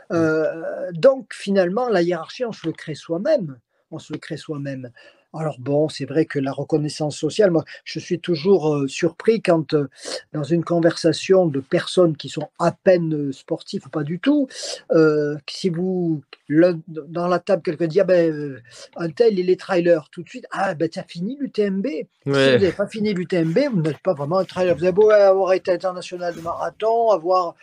Hmm. Euh, donc, finalement, la hiérarchie, on se le crée soi-même on se le crée soi-même. Alors bon, c'est vrai que la reconnaissance sociale, moi, je suis toujours euh, surpris quand euh, dans une conversation de personnes qui sont à peine euh, sportives ou pas du tout, si vous dans la table quelqu'un dit ah ben un tel il est trailer tout de suite ah ben tu as fini l'UTMB. Si vous n'avez pas fini l'UTMB, vous n'êtes pas vraiment un trailer. Vous avez beau avoir été international de marathon, avoir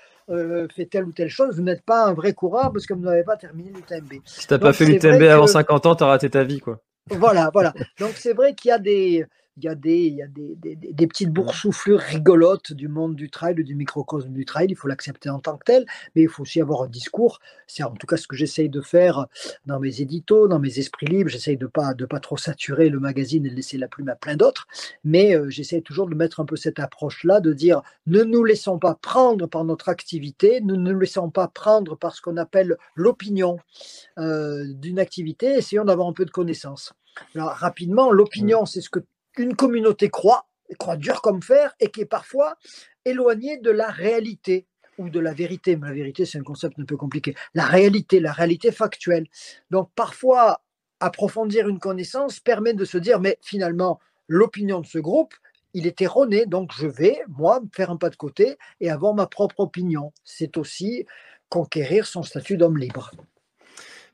fait telle ou telle chose, vous n'êtes pas un vrai coureur parce que vous n'avez pas terminé l'UTMB. Si tu n'as pas fait l'UTMB avant 50 ans, tu as raté ta vie. quoi. Voilà, voilà. Donc c'est vrai qu'il y a des, il y a des, il y a des, des, des petites boursouflures rigolotes du monde du trail, du microcosme du trail. Il faut l'accepter en tant que tel, mais il faut aussi avoir un discours. C'est en tout cas ce que j'essaye de faire dans mes éditos, dans mes esprits libres. J'essaye de pas de pas trop saturer le magazine et de laisser la plume à plein d'autres, mais euh, j'essaye toujours de mettre un peu cette approche-là, de dire ne nous laissons pas prendre par notre activité, ne nous laissons pas prendre par ce qu'on appelle l'opinion euh, d'une activité. Essayons d'avoir un peu de connaissance. Alors, rapidement, l'opinion, c'est ce que une communauté croit, croit dur comme fer, et qui est parfois éloignée de la réalité ou de la vérité. Mais la vérité, c'est un concept un peu compliqué. La réalité, la réalité factuelle. Donc parfois, approfondir une connaissance permet de se dire, mais finalement, l'opinion de ce groupe, il est erroné, donc je vais, moi, faire un pas de côté et avoir ma propre opinion. C'est aussi conquérir son statut d'homme libre.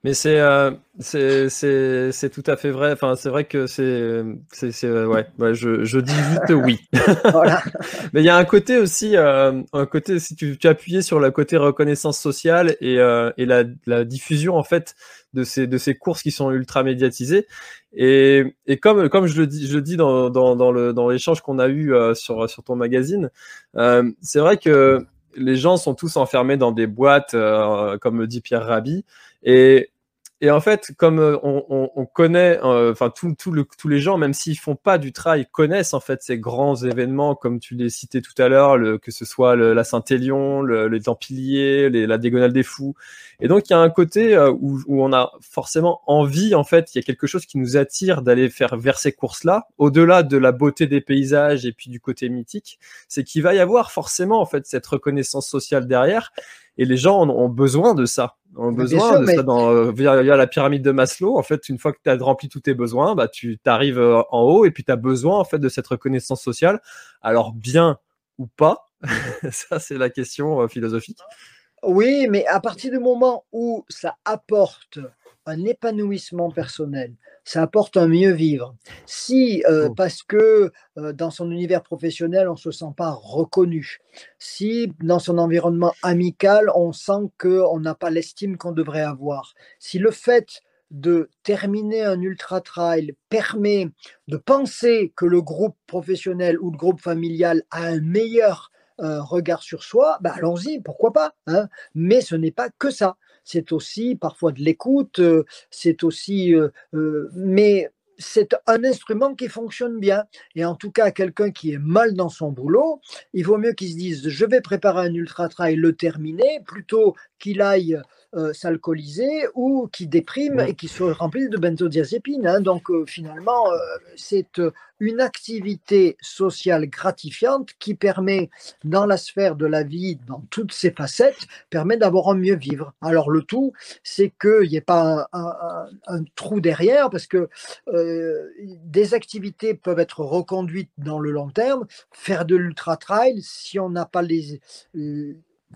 Mais c'est euh, c'est tout à fait vrai. Enfin, c'est vrai que c'est c'est euh, ouais, ouais. je, je dis juste oui. Mais il y a un côté aussi, euh, un côté si tu, tu appuyais sur le côté reconnaissance sociale et euh, et la, la diffusion en fait de ces de ces courses qui sont ultra médiatisées. Et et comme comme je le dis je le dis dans dans dans le dans l'échange qu'on a eu euh, sur sur ton magazine, c'est vrai que les gens sont tous enfermés dans des boîtes, comme le dit Pierre Rabhi. Et et en fait, comme euh, on, connaît, euh, enfin tous les gens, même s'ils font pas du trail, connaissent en fait ces grands événements, comme tu les citais tout à l'heure, que ce soit la Saint-Élion, le, les Templiers, la Diagonale des Fous. Et donc il y a un côté euh, où, on a forcément envie, en fait, il y a quelque chose qui nous attire d'aller faire vers ces courses-là, au-delà de la beauté des paysages et puis du côté mythique, c'est qu'il va y avoir forcément en fait cette reconnaissance sociale derrière. Et les gens ont besoin de ça. Ont besoin de ça dans, euh, via, la pyramide de Maslow. En fait, une fois que tu as rempli tous tes besoins, bah, tu arrives euh, en haut et puis tu as besoin en fait de cette reconnaissance sociale. Alors bien ou pas, ça c'est la question euh, philosophique. Oui, mais à partir du moment où ça apporte un épanouissement personnel, ça apporte un mieux vivre. Si, euh, mmh. parce que euh, dans son univers professionnel, on ne se sent pas reconnu, si dans son environnement amical, on sent qu'on n'a pas l'estime qu'on devrait avoir, si le fait de terminer un ultra trail permet de penser que le groupe professionnel ou le groupe familial a un meilleur euh, regard sur soi, bah allons-y, pourquoi pas. Hein Mais ce n'est pas que ça c'est aussi parfois de l'écoute, euh, c'est aussi, euh, euh, mais c'est un instrument qui fonctionne bien. Et en tout cas, quelqu'un qui est mal dans son boulot, il vaut mieux qu'il se dise je vais préparer un ultra trail, le terminer, plutôt qu'il aille euh, s'alcooliser ou qui déprime et qui se remplit de benzodiazépines. Hein. Donc euh, finalement, euh, c'est une activité sociale gratifiante qui permet, dans la sphère de la vie, dans toutes ses facettes, permet d'avoir un mieux vivre. Alors le tout, c'est qu'il n'y ait pas un, trou derrière, parce que des activités peuvent être reconduites dans le long terme. Faire de l'ultra-trail, si on n'a pas les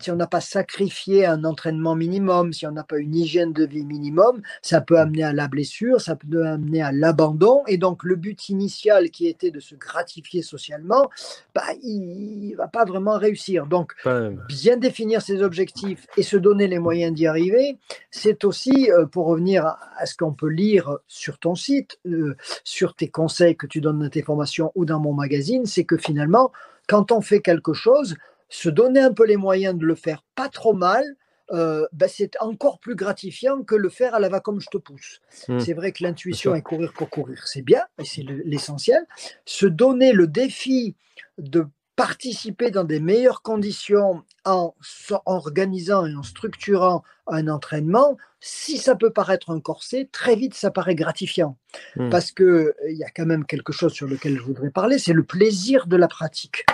si on n'a pas sacrifié un entraînement minimum, si on n'a pas une hygiène de vie minimum, ça peut amener à la blessure, ça peut amener à l'abandon. Et donc, le but initial qui était de se gratifier socialement, bah, il ne va pas vraiment réussir. Donc, bien définir ses objectifs et se donner les moyens d'y arriver, c'est aussi, euh, pour revenir à ce qu'on peut lire sur ton site, euh, sur tes conseils que tu donnes dans tes formations ou dans mon magazine, c'est que finalement, quand on fait quelque chose, se donner un peu les moyens de le faire pas trop mal, euh, ben, c'est encore plus gratifiant que le faire à la va comme je te pousse. Mmh. C'est vrai que l'intuition et courir pour courir, c'est bien, et c'est l'essentiel. Se donner le défi de participer dans des meilleures conditions en, organisant et en structurant un entraînement, si ça peut paraître un corset, très vite ça paraît gratifiant. Mmh. Parce qu'il y a quand même quelque chose sur lequel je voudrais parler, c'est le plaisir de la pratique.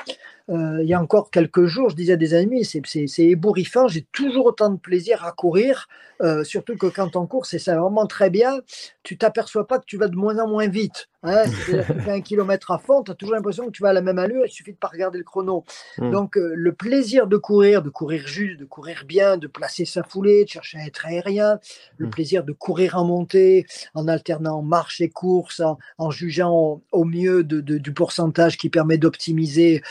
Euh, il y a encore quelques jours, je disais à des amis, c'est ébouriffant, j'ai toujours autant de plaisir à courir, euh, surtout que quand on court, c'est vraiment très bien, tu t'aperçois pas que tu vas de moins en moins vite. Hein, fais un kilomètre à fond, tu as toujours l'impression que tu vas à la même allure, il suffit de pas regarder le chrono. Mmh. Donc euh, le plaisir de courir, de courir juste, de courir bien, de placer sa foulée, de chercher à être aérien, le mmh. plaisir de courir en montée, en alternant marche et course, en, jugeant au, mieux de, du pourcentage qui permet d'optimiser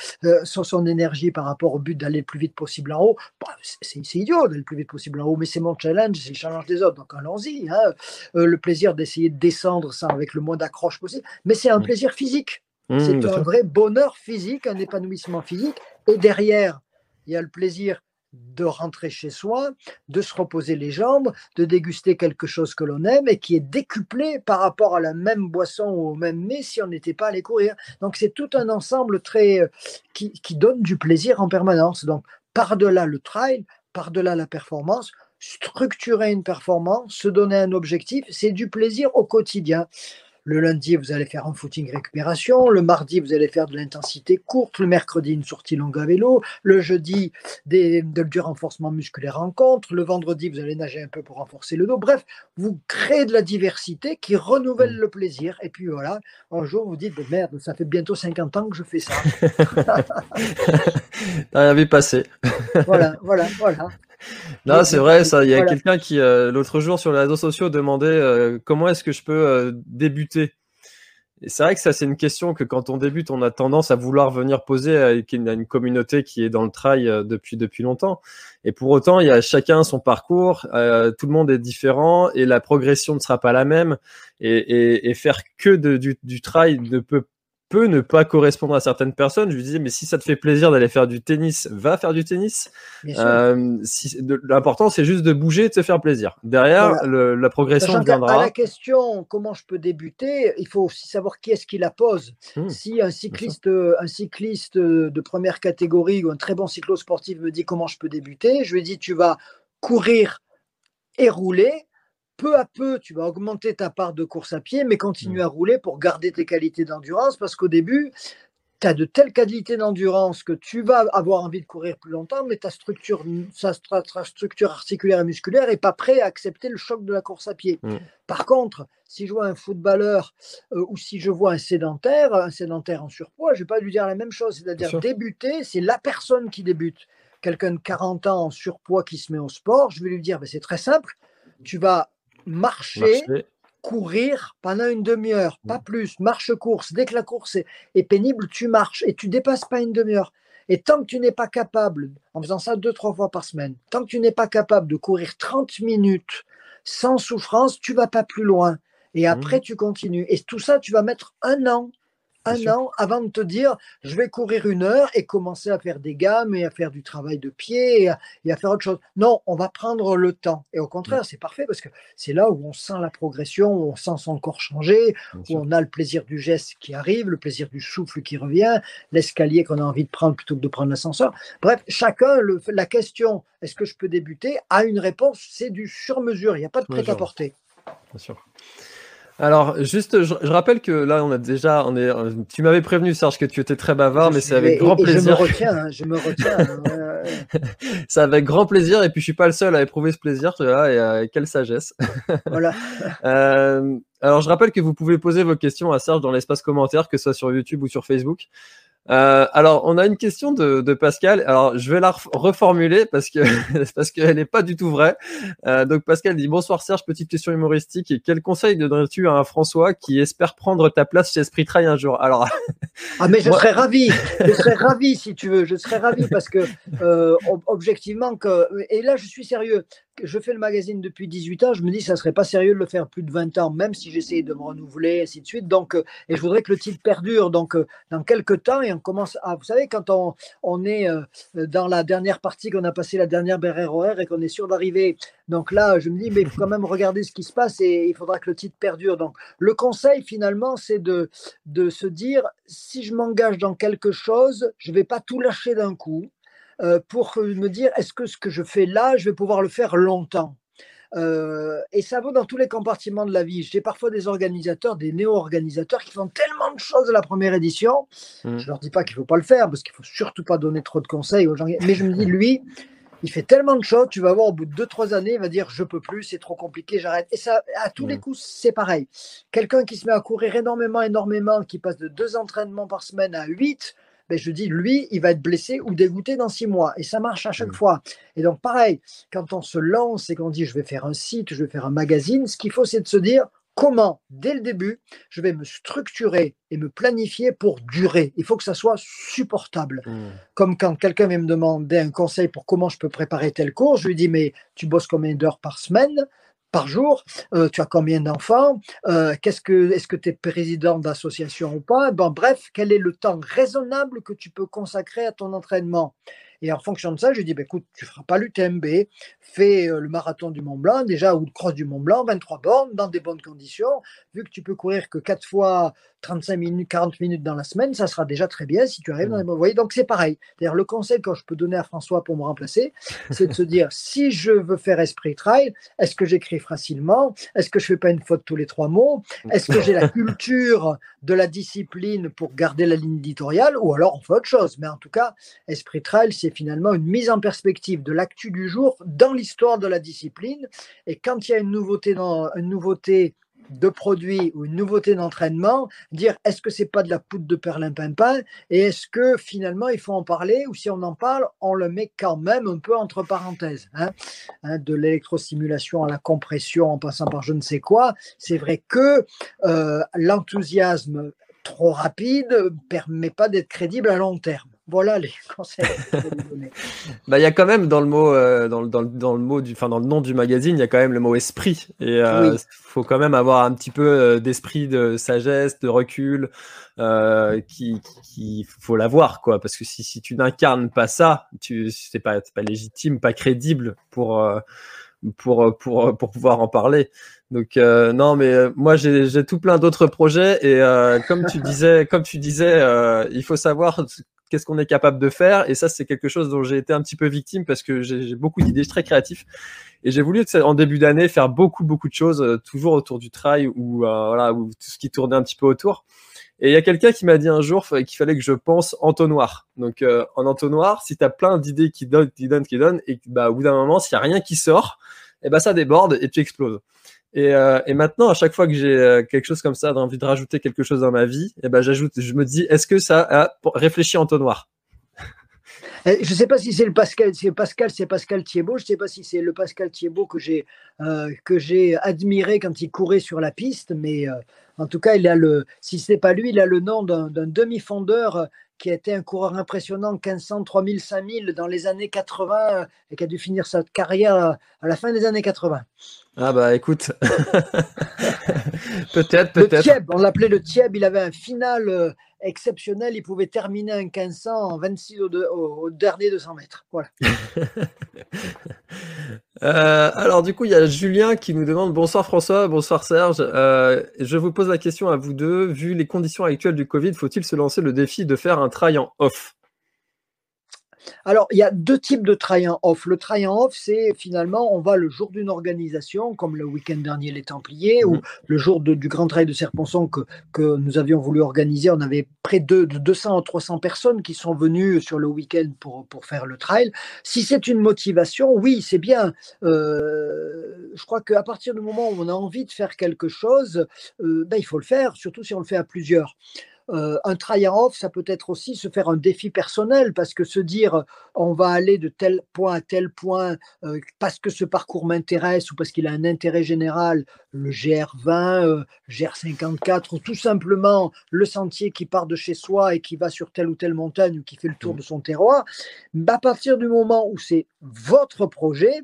son énergie par rapport au but d'aller le plus vite possible en haut, bah, c'est idiot d'aller le plus vite possible en haut, mais c'est mon challenge, c'est le challenge des autres, donc allons-y. Hein. Euh, le plaisir d'essayer de descendre ça avec le moins d'accroche possible, mais c'est un mmh. plaisir physique. Mmh, c'est un vrai bonheur physique, un épanouissement physique. Et derrière, il y a le plaisir de rentrer chez soi, de se reposer les jambes, de déguster quelque chose que l'on aime et qui est décuplé par rapport à la même boisson ou au même mets si on n'était pas allé courir. Donc c'est tout un ensemble très euh, qui, qui donne du plaisir en permanence. Donc par-delà le trail, par-delà la performance, structurer une performance, se donner un objectif, c'est du plaisir au quotidien. Le lundi, vous allez faire un footing récupération. Le mardi, vous allez faire de l'intensité courte. Le mercredi, une sortie longue à vélo. Le jeudi, des, du renforcement musculaire en contre. Le vendredi, vous allez nager un peu pour renforcer le dos. Bref, vous créez de la diversité qui renouvelle mm. le plaisir. Et puis voilà, un jour, vous dites, merde, ça fait bientôt 50 ans que je fais ça. T'as rien vu passer. voilà, voilà, voilà. Non, c'est vrai, ça. Il y a quelqu'un qui, euh, l'autre jour, sur les réseaux sociaux, demandait euh, comment est-ce que je peux euh, débuter? Et c'est vrai que ça, c'est une question que quand on débute, on a tendance à vouloir venir poser à une, communauté qui est dans le trail depuis depuis longtemps. Et pour autant, il y a chacun son parcours, tout le monde est différent et la progression ne sera pas la même. Et, et, et faire que de, du, du trail ne peut peut ne pas correspondre à certaines personnes. Je lui disais, mais si ça te fait plaisir d'aller faire du tennis, va faire du tennis. Euh, si, L'important, c'est juste de bouger et de se faire plaisir. Derrière, la progression viendra. À la question comment je peux débuter, il faut aussi savoir qui est-ce qui la pose. Hmm. Si un cycliste, un cycliste de première catégorie ou un très bon cyclo-sportif me dit comment je peux débuter, je lui dis tu vas courir et rouler peu à peu, tu vas augmenter ta part de course à pied, mais continue mmh. à rouler pour garder tes qualités d'endurance, parce qu'au début, tu as de telles qualités d'endurance que tu vas avoir envie de courir plus longtemps, mais ta structure, structure articulaire et musculaire n'est pas prêt à accepter le choc de la course à pied. Mmh. Par contre, si je vois un footballeur euh, ou si je vois un sédentaire, un sédentaire en surpoids, je ne vais pas lui dire la même chose. C'est-à-dire débuter, c'est la personne qui débute. Quelqu'un de 40 ans en surpoids qui se met au sport, je vais lui dire, ben, c'est très simple, tu vas marcher, courir pendant une demi-heure, pas plus, marche-course. Dès que la course est, pénible, tu marches et tu dépasses pas une demi-heure. Et tant que tu n'es pas capable, en faisant ça deux, trois fois par semaine, tant que tu n'es pas capable de courir 30 minutes sans souffrance, tu vas pas plus loin. Et mmh. après, tu continues. Et tout ça, tu vas mettre un an un an avant de te dire je vais courir une heure et commencer à faire des gammes et à faire du travail de pied et à, faire autre chose. Non, on va prendre le temps. Et au contraire, c'est parfait parce que c'est là où on sent la progression, où on sent son corps changer, où on a le plaisir du geste qui arrive, le plaisir du souffle qui revient, l'escalier qu'on a envie de prendre plutôt que de prendre l'ascenseur. Bref, chacun, le, la question est-ce que je peux débuter a une réponse, c'est du sur-mesure, il n'y a pas de prêt-à-porter. Bien sûr. Alors, juste, je, rappelle que là, on a déjà, on est, tu m'avais prévenu, Serge, que tu étais très bavard, mais c'est avec grand plaisir. je me retiens, hein, je me retiens. Hein, c'est avec grand plaisir, et puis je suis pas le seul à éprouver ce plaisir, tu vois, et euh, quelle sagesse. voilà. euh, alors, je rappelle que vous pouvez poser vos questions à Serge dans l'espace commentaire, que ce soit sur YouTube ou sur Facebook. Euh, alors, on a une question de, de, Pascal. Alors, je vais la reformuler parce que parce qu'elle n'est pas du tout vraie. Euh, donc, Pascal dit bonsoir Serge, petite question humoristique. Et quel conseil donnerais-tu à un François qui espère prendre ta place chez Esprit Trail un jour? Alors, ah mais je serais ravi, je serais ravi si tu veux, je serais ravi parce que euh, objectivement que et là je suis sérieux je fais le magazine depuis 18 ans, je me dis ça serait pas sérieux de le faire plus de 20 ans, même si j'essaye de me renouveler, ainsi de suite. Donc, euh, et je voudrais que le titre perdure. Donc, euh, dans quelques temps, et on commence à, vous savez, quand on, est euh, dans la dernière partie, qu'on a passé la dernière barrière horaire et qu'on est sûr d'arriver. Donc là, je me dis, mais il faut quand même regarder ce qui se passe et il faudra que le titre perdure. Donc, le conseil, finalement, c'est de, de se dire, si je m'engage dans quelque chose, je vais pas tout lâcher d'un coup. Euh, pour me dire est-ce que ce que je fais là, je vais pouvoir le faire longtemps? Euh, et ça vaut dans tous les compartiments de la vie. J'ai parfois des organisateurs, des néo-organisateurs qui font tellement de choses de la première édition. Mmh. Je leur dis pas qu'il faut pas le faire parce qu'il faut surtout pas donner trop de conseils aux gens. Mais je me dis, lui, il fait tellement de choses, tu vas voir au bout de 2-3 années, il va dire je peux plus, c'est trop compliqué, j'arrête. Et ça, à tous les mmh. coups, c'est pareil. Quelqu'un qui se met à courir énormément, énormément, qui passe de deux entraînements par semaine à 8, ben, je dis, lui, il va être blessé ou dégoûté dans six mois. Et ça marche à chaque mm. fois. Et donc, pareil, quand on se lance et qu'on dit, je vais faire un site, je vais faire un magazine, ce qu'il faut, c'est de se dire, comment, dès le début, je vais me structurer et me planifier pour durer. Il faut que ça soit supportable. Mm. Comme quand quelqu'un vient me demander un conseil pour comment je peux préparer tel cours, je lui dis, mais tu bosses combien d'heures par semaine? Par jour, euh, tu as combien d'enfants, euh, est-ce que tu es président d'association ou pas, bref, quel est le temps raisonnable que tu peux consacrer à ton entraînement? Et en fonction de ça, je lui dis, bah, écoute, tu ne feras pas l'UTMB, fais euh, le marathon du Mont Blanc déjà, ou le cross du Mont Blanc, 23 bornes, dans des bonnes conditions. Vu que tu peux courir que 4 fois 35 minutes, 40 minutes dans la semaine, ça sera déjà très bien si tu arrives dans les mmh. bons. Vous voyez, donc c'est pareil. D'ailleurs, le conseil que je peux donner à François pour me remplacer, c'est de se dire, si je veux faire Esprit Trail, est-ce que j'écris facilement? Est-ce que je fais pas une faute tous les trois mots? Est-ce que j'ai la culture de la discipline pour garder la ligne éditoriale? Ou alors on fait autre chose. Mais en tout cas, Esprit Trail, c'est finalement une mise en perspective de l'actu du jour dans l'histoire de la discipline. Et quand il y a une nouveauté, une nouveauté de produit ou une nouveauté d'entraînement, dire est-ce que c'est pas de la poudre de perlimpinpin? Et est-ce que finalement il faut en parler? Ou si on en parle, on le met quand même un peu entre parenthèses. Hein. Hein, de l'électrostimulation à la compression en passant par je ne sais quoi, c'est vrai que euh, l'enthousiasme trop rapide permet pas d'être crédible à long terme. Voilà les conseils. bah, il y a quand même dans le mot, euh, dans, dans, dans, le mot du, enfin dans le nom du magazine, il y a quand même le mot esprit. Et il euh, faut quand même avoir un petit peu euh, d'esprit de sagesse, de recul, qui, qui, faut l'avoir quoi. Parce que si, si tu n'incarnes pas ça, tu c'est pas, pas légitime, pas crédible pour pour pour pour pouvoir en parler. Donc euh, non, mais euh, moi j'ai tout plein d'autres projets et euh, comme tu disais, comme tu disais, il faut savoir qu'est-ce qu'on est capable de faire et ça c'est quelque chose dont j'ai été un petit peu victime parce que j'ai beaucoup d'idées, je suis très créatif et j'ai voulu en début d'année faire beaucoup beaucoup de choses toujours autour du trail ou voilà ou tout ce qui tournait un petit peu autour. Et il y a quelqu'un qui m'a dit un jour qu'il fallait que je pense entonnoir. Donc en entonnoir, si tu as plein d'idées qui donnent, qui donnent, qui donnent, et bah, au bout d'un moment, s'il y a rien qui sort, et eh ben ça déborde et tu exploses. Et, euh, et, maintenant, à chaque fois que j'ai euh, quelque chose comme ça, d'envie de rajouter quelque chose dans ma vie, et eh ben j'ajoute, je me dis, est-ce que ça a réfléchi en tonnoir? Eh, je ne sais pas si c'est le Pascal, c'est Pascal, c'est Pascal Thiebaud. Je ne sais pas si c'est le Pascal Thiebaud que j'ai euh, que j'ai admiré quand il courait sur la piste, mais en tout cas, il a le, si c'est pas lui, il a le nom d'un demi-fondeur qui a été un coureur impressionnant, 1500, 3000, 5000 dans les années 80 et qui a dû finir sa carrière à la fin des années 80. Ah bah écoute, peut-être, peut-être. on l'appelait le Tieb, il avait un final euh, exceptionnel, il pouvait terminer un 1500 en 26 au, dernier 200 mètres. Voilà. Euh, alors du coup, il y a Julien qui nous demande bonsoir François, bonsoir Serge. Euh, je vous pose la question à vous deux. Vu les conditions actuelles du Covid, faut-il se lancer le défi de faire un trail en off alors, il y a deux types de trail en off. Le trail en off, c'est finalement, on va le jour d'une organisation, comme le week-end dernier les Templiers, ou mhm. le jour du Grand Trail de Serponçon que, que nous avions voulu organiser. On avait près de, 200 ou 300 personnes qui sont venues sur le week-end pour, pour faire le trail. Si c'est une motivation, oui, c'est bien. Euh, je crois qu'à partir du moment où on a envie de faire quelque chose, euh, ben, il faut le faire, surtout si on le fait à plusieurs. Euh, un try-off, ça peut être aussi se faire un défi personnel, parce que se dire on va aller de tel point à tel point euh, parce que ce parcours m'intéresse ou parce qu'il a un intérêt général, le GR20, euh, GR54, ou tout simplement le sentier qui part de chez soi et qui va sur telle ou telle montagne ou qui fait le tour mmh. de son terroir, bah, à partir du moment où c'est votre projet,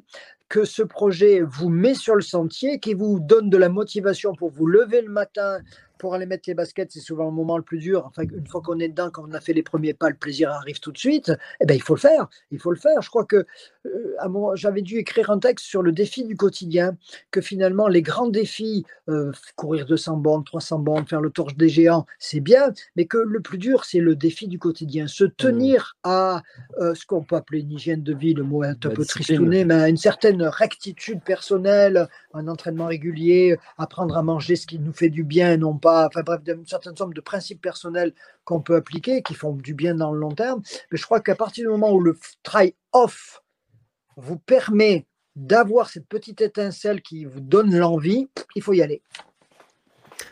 que ce projet vous met sur le sentier, qui vous donne de la motivation pour vous lever le matin, pour aller mettre les baskets, c'est souvent le moment le plus dur. Enfin, une fois qu'on est dedans, quand on a fait les premiers pas, le plaisir arrive tout de suite. Eh ben, il faut le faire. Il faut le faire. Je crois que j'avais dû écrire un texte sur le défi du quotidien, que finalement, les grands défis, euh, courir 200 bornes, 300 bornes, faire le torche des géants, c'est bien, mais que le plus dur, c'est le défi du quotidien. Se tenir à euh, ce qu'on peut appeler une hygiène de vie, le mot est un peu tristouné, mais à une certaine rectitude personnelle, un entraînement régulier, apprendre à manger ce qui nous fait du bien et non enfin bref, une certaine somme de principes personnels qu'on peut appliquer, qui font du bien dans le long terme. Mais je crois qu'à partir du moment où le try-off vous permet d'avoir cette petite étincelle qui vous donne l'envie, il faut y aller.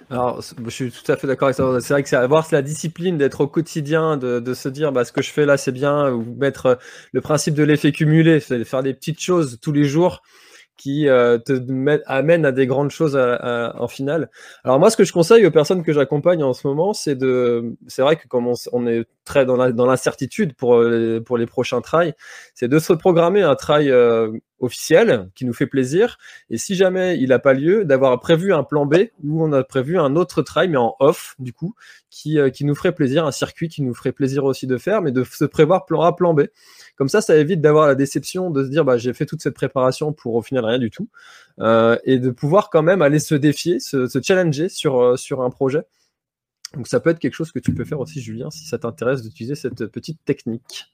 Alors, je suis tout à fait d'accord avec ça. C'est vrai que c'est avoir la discipline d'être au quotidien, de, se dire bah, ce que je fais là c'est bien, ou mettre le principe de l'effet cumulé, faire des petites choses tous les jours qui euh, te amène à des grandes choses en finale. Alors moi, ce que je conseille aux personnes que j'accompagne en ce moment, c'est de, c'est vrai que comme on, est très dans l'incertitude pour euh, pour les prochains trails, c'est de se programmer un trail euh, officiel qui nous fait plaisir. Et si jamais il n'a pas lieu, d'avoir prévu un plan B où on a prévu un autre trail, mais en off, du coup, qui, euh, qui nous ferait plaisir, un circuit qui nous ferait plaisir aussi de faire, mais de se prévoir plan A, plan B. Comme ça, ça évite d'avoir la déception de se dire, bah, j'ai fait toute cette préparation pour au final rien du tout. Euh, et de pouvoir quand même aller se défier, se, se challenger sur, euh, sur un projet. Donc ça peut être quelque chose que tu peux faire aussi, Julien, si ça t'intéresse d'utiliser cette petite technique.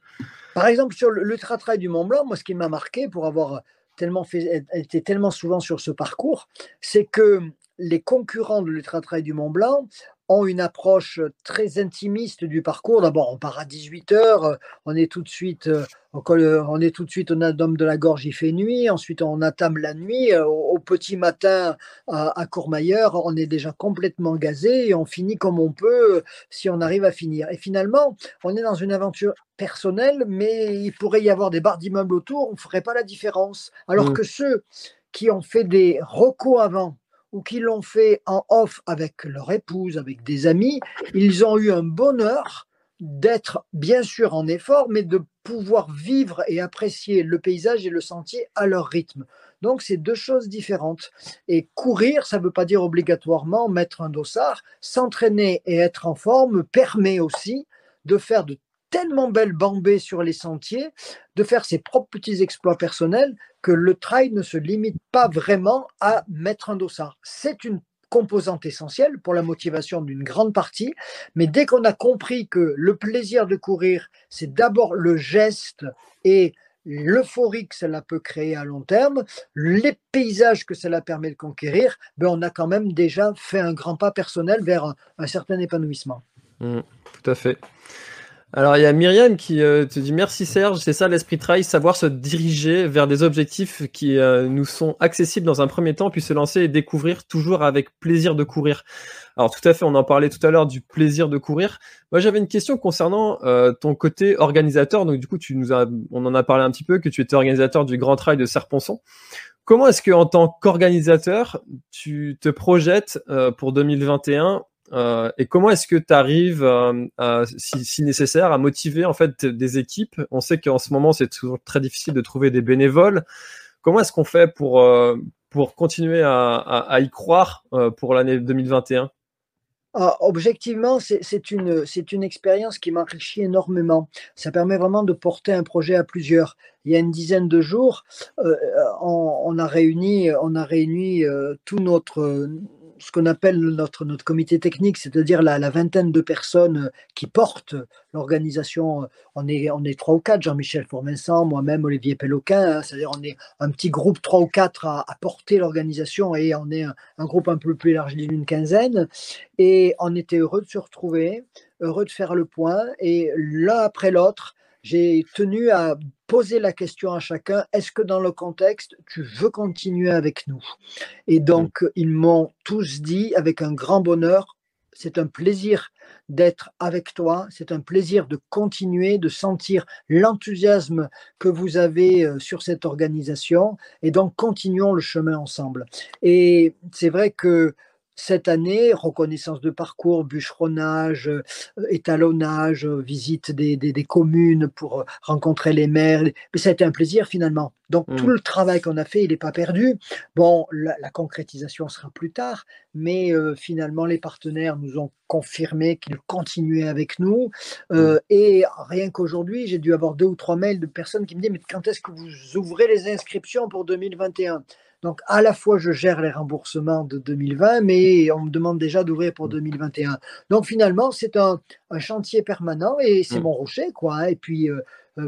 Par exemple, sur l'ultra-trail du Mont Blanc, moi, ce qui m'a marqué pour avoir été tellement souvent sur ce parcours, c'est que les concurrents de l'ultra-trail du Mont Blanc ont une approche très intimiste du parcours. D'abord, on part à 18h, on est tout de suite, on est tout de suite au Dôme de la Gorge, il fait nuit. Ensuite, on attame la nuit. Au, petit matin, à, Courmayeur, on est déjà complètement gazé et on finit comme on peut si on arrive à finir. Et finalement, on est dans une aventure personnelle, mais il pourrait y avoir des barres d'immeubles autour, on ne ferait pas la différence. Alors mmh. que ceux qui ont fait des recos avant, ou qui l'ont fait en off avec leur épouse, avec des amis, ils ont eu un bonheur d'être bien sûr en effort, mais de pouvoir vivre et apprécier le paysage et le sentier à leur rythme. Donc, c'est deux choses différentes. Et courir, ça ne veut pas dire obligatoirement mettre un dossard. S'entraîner et être en forme permet aussi de faire de tellement belles bambées sur les sentiers, de faire ses propres petits exploits personnels, que le trail ne se limite pas vraiment à mettre un dossard. C'est une composante essentielle pour la motivation d'une grande partie, mais dès qu'on a compris que le plaisir de courir, c'est d'abord le geste et l'euphorie que cela peut créer à long terme, les paysages que cela permet de conquérir, ben on a quand même déjà fait un grand pas personnel vers un, certain épanouissement. Mmh, tout à fait. Alors il y a Myriam qui euh, te dit merci Serge, c'est ça l'esprit trail, savoir se diriger vers des objectifs qui euh, nous sont accessibles dans un premier temps, puis se lancer et découvrir toujours avec plaisir de courir. Alors tout à fait, on en parlait tout à l'heure du plaisir de courir. Moi j'avais une question concernant euh, ton côté organisateur. Donc du coup tu nous as, on en a parlé un petit peu que tu étais organisateur du Grand Trail de Serponçon. Comment est-ce que en tant qu'organisateur tu te projettes pour 2021 euh, et comment est-ce que tu arrives, euh, si, nécessaire, à motiver en fait des équipes? On sait qu'en ce moment, c'est toujours très difficile de trouver des bénévoles. Comment est-ce qu'on fait pour, euh, pour continuer à, y croire pour l'année 2021 ah, objectivement, c'est une, une expérience qui m'enrichit énormément. Ça permet vraiment de porter un projet à plusieurs. Il y a une dizaine de jours, on, a réuni, on a réuni tout notre, ce qu'on appelle notre, notre comité technique, c'est-à-dire la, vingtaine de personnes qui portent l'organisation. On est, on est trois ou quatre, Jean-Michel Forvincent, moi-même, Olivier Péloquin, hein, c'est-à-dire on est un petit groupe, trois ou quatre, à, porter l'organisation et on est un, un, groupe un peu plus élargi d'une quinzaine. Et on était heureux de se retrouver, heureux de faire le point et l'un après l'autre, j'ai tenu à poser la question à chacun, est-ce que dans le contexte, tu veux continuer avec nous? Et donc, ils m'ont tous dit avec un grand bonheur, c'est un plaisir d'être avec toi, c'est un plaisir de continuer, de sentir l'enthousiasme que vous avez euh, sur cette organisation, et donc continuons le chemin ensemble. Et c'est vrai que cette année, reconnaissance de parcours, bûcheronnage, euh, étalonnage, euh, visite des, communes pour euh, rencontrer les maires. Mais ça a été un plaisir finalement. Donc tout mmh. le travail qu'on a fait, il n'est pas perdu. Bon, la, concrétisation sera plus tard, mais finalement les partenaires nous ont confirmé qu'ils continuaient avec nous. Mmh. Et rien qu'aujourd'hui, j'ai dû avoir deux ou trois mails de personnes qui me disent, mais quand est-ce que vous ouvrez les inscriptions pour 2021 donc, à la fois, je gère les remboursements de 2020, mais on me demande déjà d'ouvrir pour 2021. Mmh. Donc, finalement, c'est un, chantier permanent et c'est mmh. mon rocher, quoi. Hein. Et puis, euh,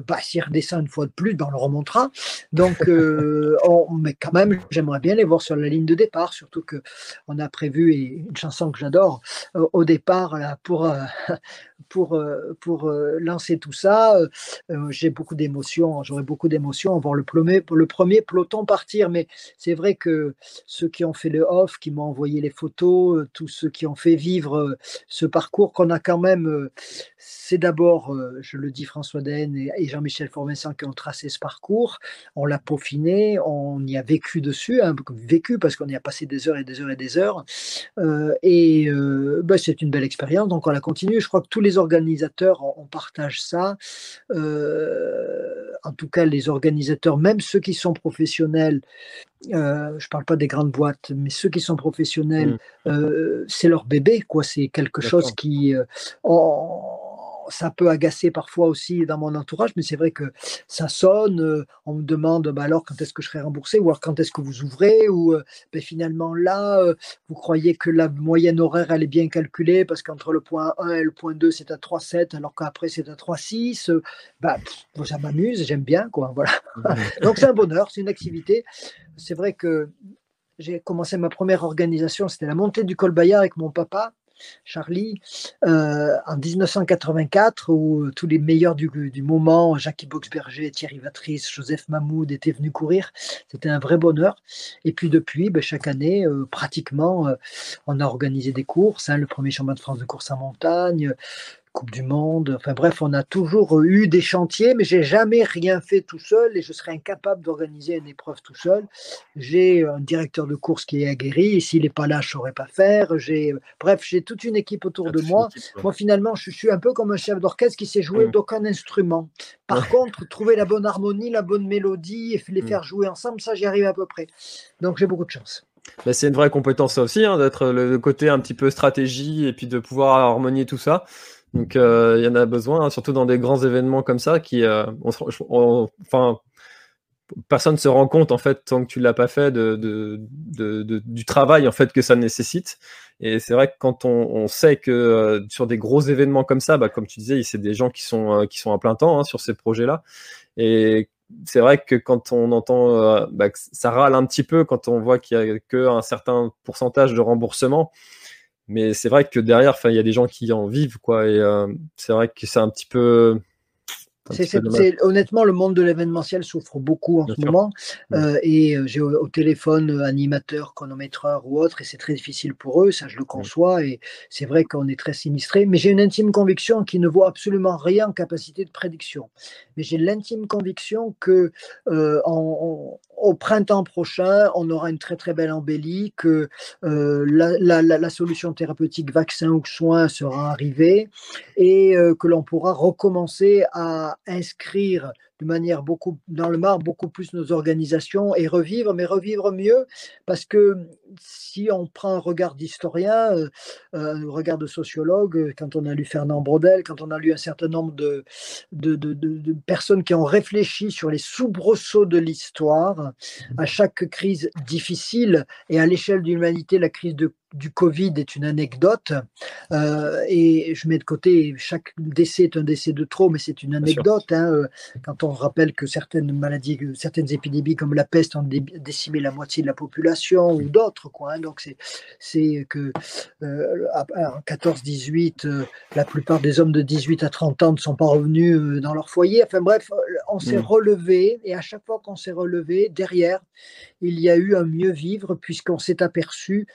bah, s'il redescend une fois de plus, ben, on le remontera. Donc, euh, mais quand même, j'aimerais bien les voir sur la ligne de départ, surtout que on a prévu et une chanson que j'adore euh, au départ pour pour pour lancer tout ça. J'ai beaucoup d'émotions, j'aurais beaucoup d'émotions à voir le premier, le premier peloton partir. Mais c'est vrai que ceux qui ont fait le off, qui m'ont envoyé les photos, tous ceux qui ont fait vivre ce parcours qu'on a quand même, c'est d'abord, je le dis François Den et, et Jean-Michel Forvincent qui ont tracé ce parcours. On l'a peaufiné, on y a vécu dessus, comme vécu parce qu'on y a passé des heures et des heures et des heures. Euh, et euh, ben, c'est une belle expérience, donc on la continue. Je crois que tous les organisateurs, on, partage ça. Euh, en tout cas, les organisateurs, même ceux qui sont professionnels, je ne parle pas des grandes boîtes, mais ceux qui sont professionnels, mmh. c'est leur bébé, quoi. C'est quelque chose qui, ça peut agacer parfois aussi dans mon entourage, mais c'est vrai que ça sonne. Euh, on me demande bah alors quand est-ce que je serai remboursé, ou alors quand est-ce que vous ouvrez, ou euh, ben, finalement là, euh, vous croyez que la moyenne horaire elle est bien calculée parce qu'entre le point 1 et le point 2 c'est à 3,7 alors qu'après c'est à 3,6. Bah, ça m'amuse, j'aime bien quoi. Voilà. Donc c'est un bonheur, c'est une activité. C'est vrai que j'ai commencé ma première organisation, c'était la montée du col Bayard avec mon papa. Charlie, euh, en 1984, où tous les meilleurs du, moment, Jackie Boxberger, Thierry Vatrice, Joseph Mahmoud étaient venus courir. C'était un vrai bonheur. Et puis depuis, ben, chaque année, euh, pratiquement, euh, on a organisé des courses. Hein, le premier championnat de France de course en montagne, Coupe du Monde. Enfin bref, on a toujours eu des chantiers, mais j'ai jamais rien fait tout seul et je serais incapable d'organiser une épreuve tout seul. J'ai un directeur de course qui est aguerri et s'il n'est pas là, je ne saurais pas faire. J'ai, bref, j'ai toute une équipe autour de moi. Moi, finalement, je suis un peu comme un chef d'orchestre qui sait jouer mm. d'aucun instrument. Par contre, trouver la bonne harmonie, la bonne mélodie et les mm. faire jouer ensemble, ça, j'y arrive à peu près. Donc, j'ai beaucoup de chance. Bah, c'est une vraie compétence ça aussi, hein, d'être le côté un petit peu stratégie et puis de pouvoir harmonier tout ça. Donc euh, il y en a besoin, hein, surtout dans des grands événements comme ça, qui, euh, enfin, personne ne se rend compte en fait tant que tu l'as pas fait de, du travail en fait que ça nécessite. Et c'est vrai que quand on, sait que euh, sur des gros événements comme ça, bah, comme tu disais, c'est des gens qui sont qui sont à plein temps hein, sur ces projets-là. Et c'est vrai que quand on entend, bah, ça râle un petit peu quand on voit qu'il y a qu'un certain pourcentage de remboursement. Mais c'est vrai que derrière, il y a des gens qui en vivent, quoi. Et euh, c'est vrai que c'est un petit peu honnêtement, le monde de l'événementiel souffre beaucoup en ce moment. Euh, et euh, j'ai au, téléphone euh, animateurs, chronométreurs ou autres, et c'est très difficile pour eux, ça je le conçois. Et c'est vrai qu'on est très sinistré. Mais j'ai une intime conviction qui ne vaut absolument rien en capacité de prédiction. Mais j'ai l'intime conviction que au printemps prochain, on aura une très très belle embellie, que la, la, solution thérapeutique vaccin ou soin sera arrivée et que l'on pourra recommencer à inscrire de manière beaucoup dans le marbre beaucoup plus nos organisations et revivre, mais revivre mieux, parce que si on prend un regard d'historien, euh, un regard de sociologue, quand on a lu Fernand Braudel, quand on a lu un certain nombre de, de, de, de personnes qui ont réfléchi sur les soubresauts de l'histoire, à chaque crise difficile et à l'échelle de l'humanité, la crise de du Covid est une anecdote euh, et je mets de côté chaque décès est un décès de trop, mais c'est une anecdote. Hein, euh, quand on rappelle que certaines maladies, certaines épidémies comme la peste ont décimé la moitié de la population ou d'autres, quoi. Hein, donc c'est que euh, en 14-18, la plupart des hommes de 18 à 30 ans ne sont pas revenus dans leur foyer. Enfin bref, on s'est mmh. relevé et à chaque fois qu'on s'est relevé, derrière, il y a eu un mieux vivre puisqu'on s'est aperçu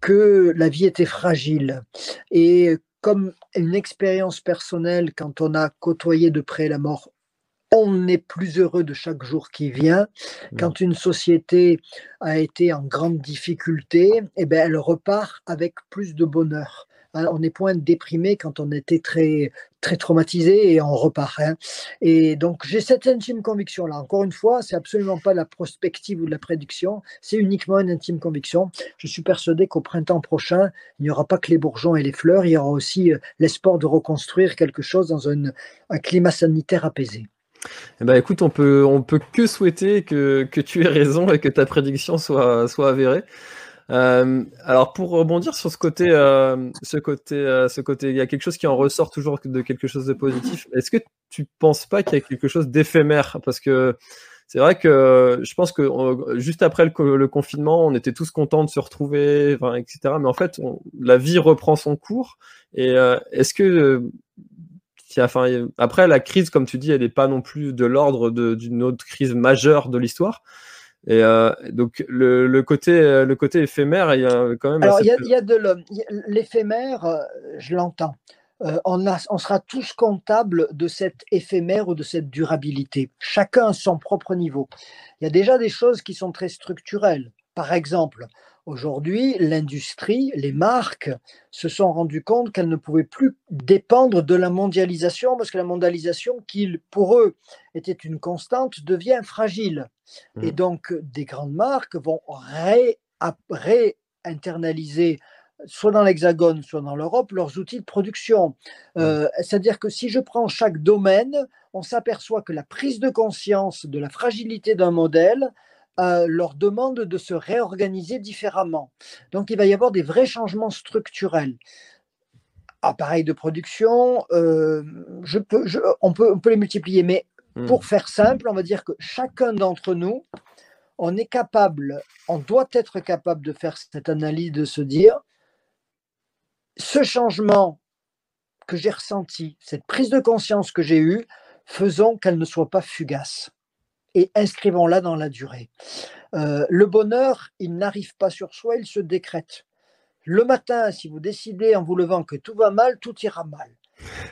que la vie était fragile. Et comme une expérience personnelle, quand on a côtoyé de près la mort, on est plus heureux de chaque jour qui vient. Mmh. Quand une société a été en grande difficulté, eh bien, elle repart avec plus de bonheur. Hein, on est point déprimé quand on était très, très traumatisé et on repart. Hein. Et donc, j'ai cette intime conviction-là. Encore une fois, c'est absolument pas la prospective ou la prédiction, c'est uniquement une intime conviction. Je suis persuadé qu'au printemps prochain, il n'y aura pas que les bourgeons et les fleurs, il y aura aussi euh, l'espoir de reconstruire quelque chose dans un, climat sanitaire apaisé. Eh ben, écoute, on peut, on peut que souhaiter que, que tu aies raison et que ta prédiction soit, soit avérée. Euh, alors pour rebondir sur ce côté, euh, ce côté, euh, ce côté, il y a quelque chose qui en ressort toujours de quelque chose de positif. Est-ce que tu penses pas qu'il y a quelque chose d'éphémère? Parce que c'est vrai que je pense que juste après le, confinement, on était tous contents de se retrouver, etc. Mais en fait, la vie reprend son cours. Et est-ce que Enfin, après, la crise, comme tu dis, elle n'est pas non plus de l'ordre d'une autre crise majeure de l'histoire. Et euh, donc le, le, côté euh, le côté éphémère, il y a quand même. Alors il y, a, il y a de l'éphémère, euh, je l'entends. on, a, on sera tous comptables de cette éphémère ou de cette durabilité. Chacun à son propre niveau. Il y a déjà des choses qui sont très structurelles. Par exemple, Aujourd'hui, l'industrie, les marques se sont rendues compte qu'elles ne pouvaient plus dépendre de la mondialisation parce que la mondialisation, qui pour eux était une constante, devient fragile. Et mmh. donc, des grandes marques vont réinternaliser soit dans l'Hexagone, soit dans l'Europe, leurs outils de production. Mmh. Euh, c'est-à-dire que si je prends chaque domaine, on s'aperçoit que la prise de conscience de la fragilité d'un modèle euh, leur demande de se réorganiser différemment. Donc il va y avoir des vrais changements structurels. Appareils de production, euh, je peux, on, peut, on peut les multiplier, mais hmm. pour faire simple, on va dire que chacun d'entre nous, on est capable, on doit être capable de faire cette analyse, de se dire, ce changement que j'ai ressenti, cette prise de conscience que j'ai eue, faisons qu'elle ne soit pas fugace et inscrivons-la dans la durée. Euh, le bonheur, il n'arrive pas sur soi, il se décrète. Le matin, si vous décidez en vous levant que tout va mal, tout ira mal.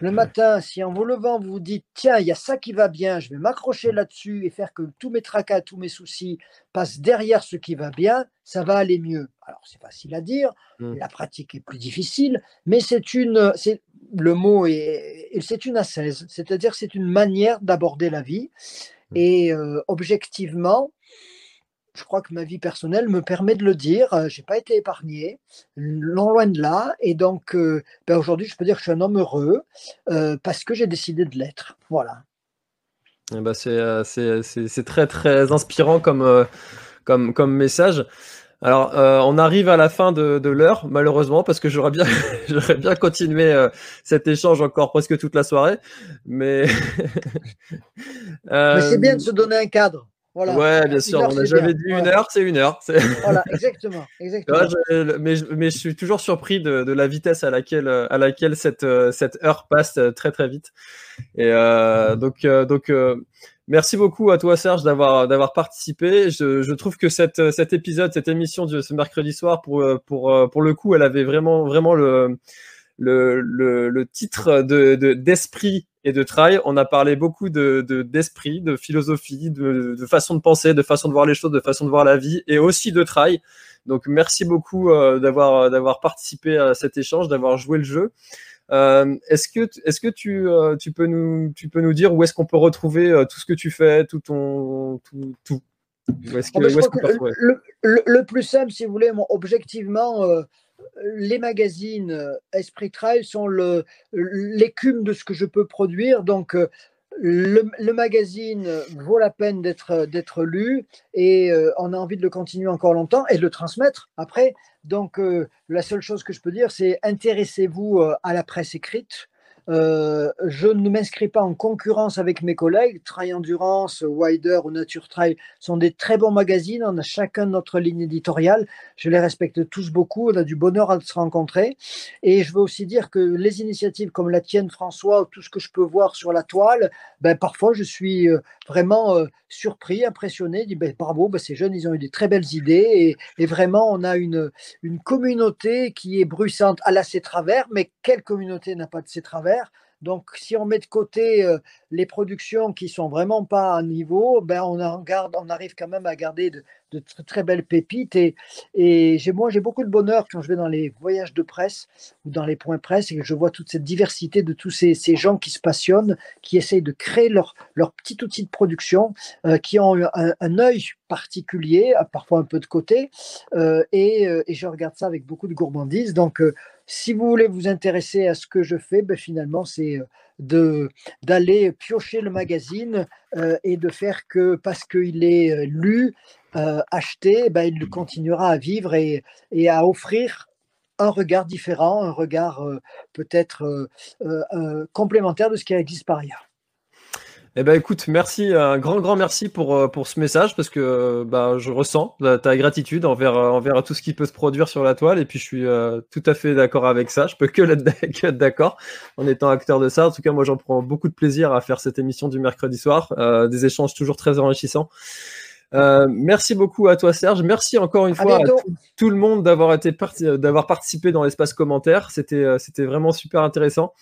Le matin, si en vous levant, vous vous dites tiens, il y a ça qui va bien, je vais m'accrocher là-dessus et faire que tous mes tracas, tous mes soucis passent derrière ce qui va bien, ça va aller mieux. Alors, c'est facile à dire, Mm. la pratique est plus difficile, mais c'est une, c'est le mot est, c'est une assaise, c'est-à-dire c'est une manière d'aborder la vie. Et euh, objectivement, je crois que ma vie personnelle me permet de le dire. euh, J'ai pas été épargné, non loin de là. Et donc, euh, ben aujourd'hui, je peux dire que je suis un homme heureux euh, parce que j'ai décidé de l'être. Voilà. Eh ben, c'est, très très inspirant comme, comme, comme message. Alors, euh, on arrive à la fin de, de l'heure, malheureusement, parce que j'aurais bien, j'aurais bien continué euh, cet échange encore presque toute la soirée. Mais, Mais c'est Euh, bien de se donner un cadre. Voilà. Ouais, bien sûr. heure, On n'a c'est jamais dit une heure, c'est une heure. C'est- Voilà, exactement. exactement. Je- mais, je- mais je suis toujours surpris de, de la vitesse à laquelle, euh, à laquelle cette, euh, cette heure passe euh, très très vite. Et euh, donc, euh, donc euh, merci beaucoup à toi Serge d'avoir d'avoir participé. Je, je trouve que cette, cet épisode, cette émission de ce mercredi soir, pour, pour, pour le coup, elle avait vraiment, vraiment le, le, le, le titre de, de- d'esprit et de travail. On a parlé beaucoup de, de, d'esprit, de philosophie, de, de façon de penser, de façon de voir les choses, de façon de voir la vie et aussi de travail. Donc merci beaucoup euh, d'avoir d'avoir participé à cet échange, d'avoir joué le jeu. Euh, est-ce que est-ce que tu euh, tu peux nous tu peux nous dire où est-ce qu'on peut retrouver euh, tout ce que tu fais, tout ton tout tout? Où est-ce que, Oh, je où est-ce crois qu'on que peut retrouver? le, le- le plus simple, si vous voulez, moi, objectivement, les magazines Esprit Trail sont le- l'écume de ce que je peux produire. Donc, le, magazine vaut la peine d'être d'être lu et euh, on a envie de le continuer encore longtemps et de le transmettre après. Donc, euh, la seule chose que je peux dire, c'est intéressez-vous euh, à la presse écrite. Euh, je ne m'inscris pas en concurrence avec mes collègues. Trail Endurance, Wider ou Nature Trail sont des très bons magazines. On a chacun notre ligne éditoriale. Je les respecte tous beaucoup. On a du bonheur à se rencontrer. Et je veux aussi dire que les initiatives comme la tienne, François, ou tout ce que je peux voir sur la toile, ben, parfois je suis euh, vraiment euh, surpris, impressionné. Je dis ben, bravo, ben, ces jeunes, ils ont eu des très belles idées. Et, vraiment, on a une, une communauté qui est bruissante. Elle a ses travers, mais quelle communauté n'a pas de ses travers donc, si on met de côté euh, les productions qui sont vraiment pas à niveau, ben on, on arrive quand même à garder de, de tr- très belles pépites. Et, et j'ai, moi, j'ai beaucoup de bonheur quand je vais dans les voyages de presse ou dans les points presse et que je vois toute cette diversité de tous ces, ces gens qui se passionnent, qui essayent de créer leur, leur petit outil de production, euh, qui ont un, œil particulier, euh, parfois un peu de côté. euh, et, et je regarde ça avec beaucoup de gourmandise. Donc, si vous voulez vous intéresser à ce que je fais, ben finalement, c'est de d'aller piocher le magazine et de faire que parce qu'il est lu, euh, acheté, ben, il continuera à vivre et, et à offrir un regard différent, un regard euh, peut-être euh, euh, complémentaire de ce qui existe par ailleurs. Eh ben écoute, merci, un grand grand merci pour pour ce message parce que bah je ressens ta gratitude envers envers tout ce qui peut se produire sur la toile et puis je suis euh, tout à fait d'accord avec ça. Je peux que l'être être d'accord en étant acteur de ça. En tout cas, moi j'en prends beaucoup de plaisir à faire cette émission du mercredi soir, euh, des échanges toujours très enrichissants. Euh, merci beaucoup à toi Serge. Merci encore une À fois à tout, tout le monde d'avoir été parti, d'avoir participé dans l'espace commentaire. C'était euh, c'était vraiment super intéressant.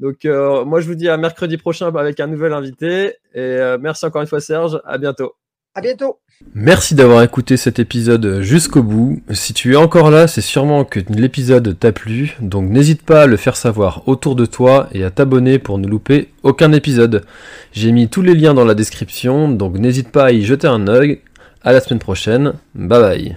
Donc euh, moi je vous dis à mercredi prochain avec un nouvel invité et euh, merci encore une fois Serge, à bientôt. Bientôt. Merci d'avoir écouté cet épisode jusqu'au bout. Si tu es encore là, c'est sûrement que l'épisode t'a plu, donc n'hésite pas à le faire savoir autour de toi et à t'abonner pour ne louper aucun épisode. J'ai mis tous les liens dans la description, donc n'hésite pas à y jeter un œil. À la semaine prochaine, bye bye.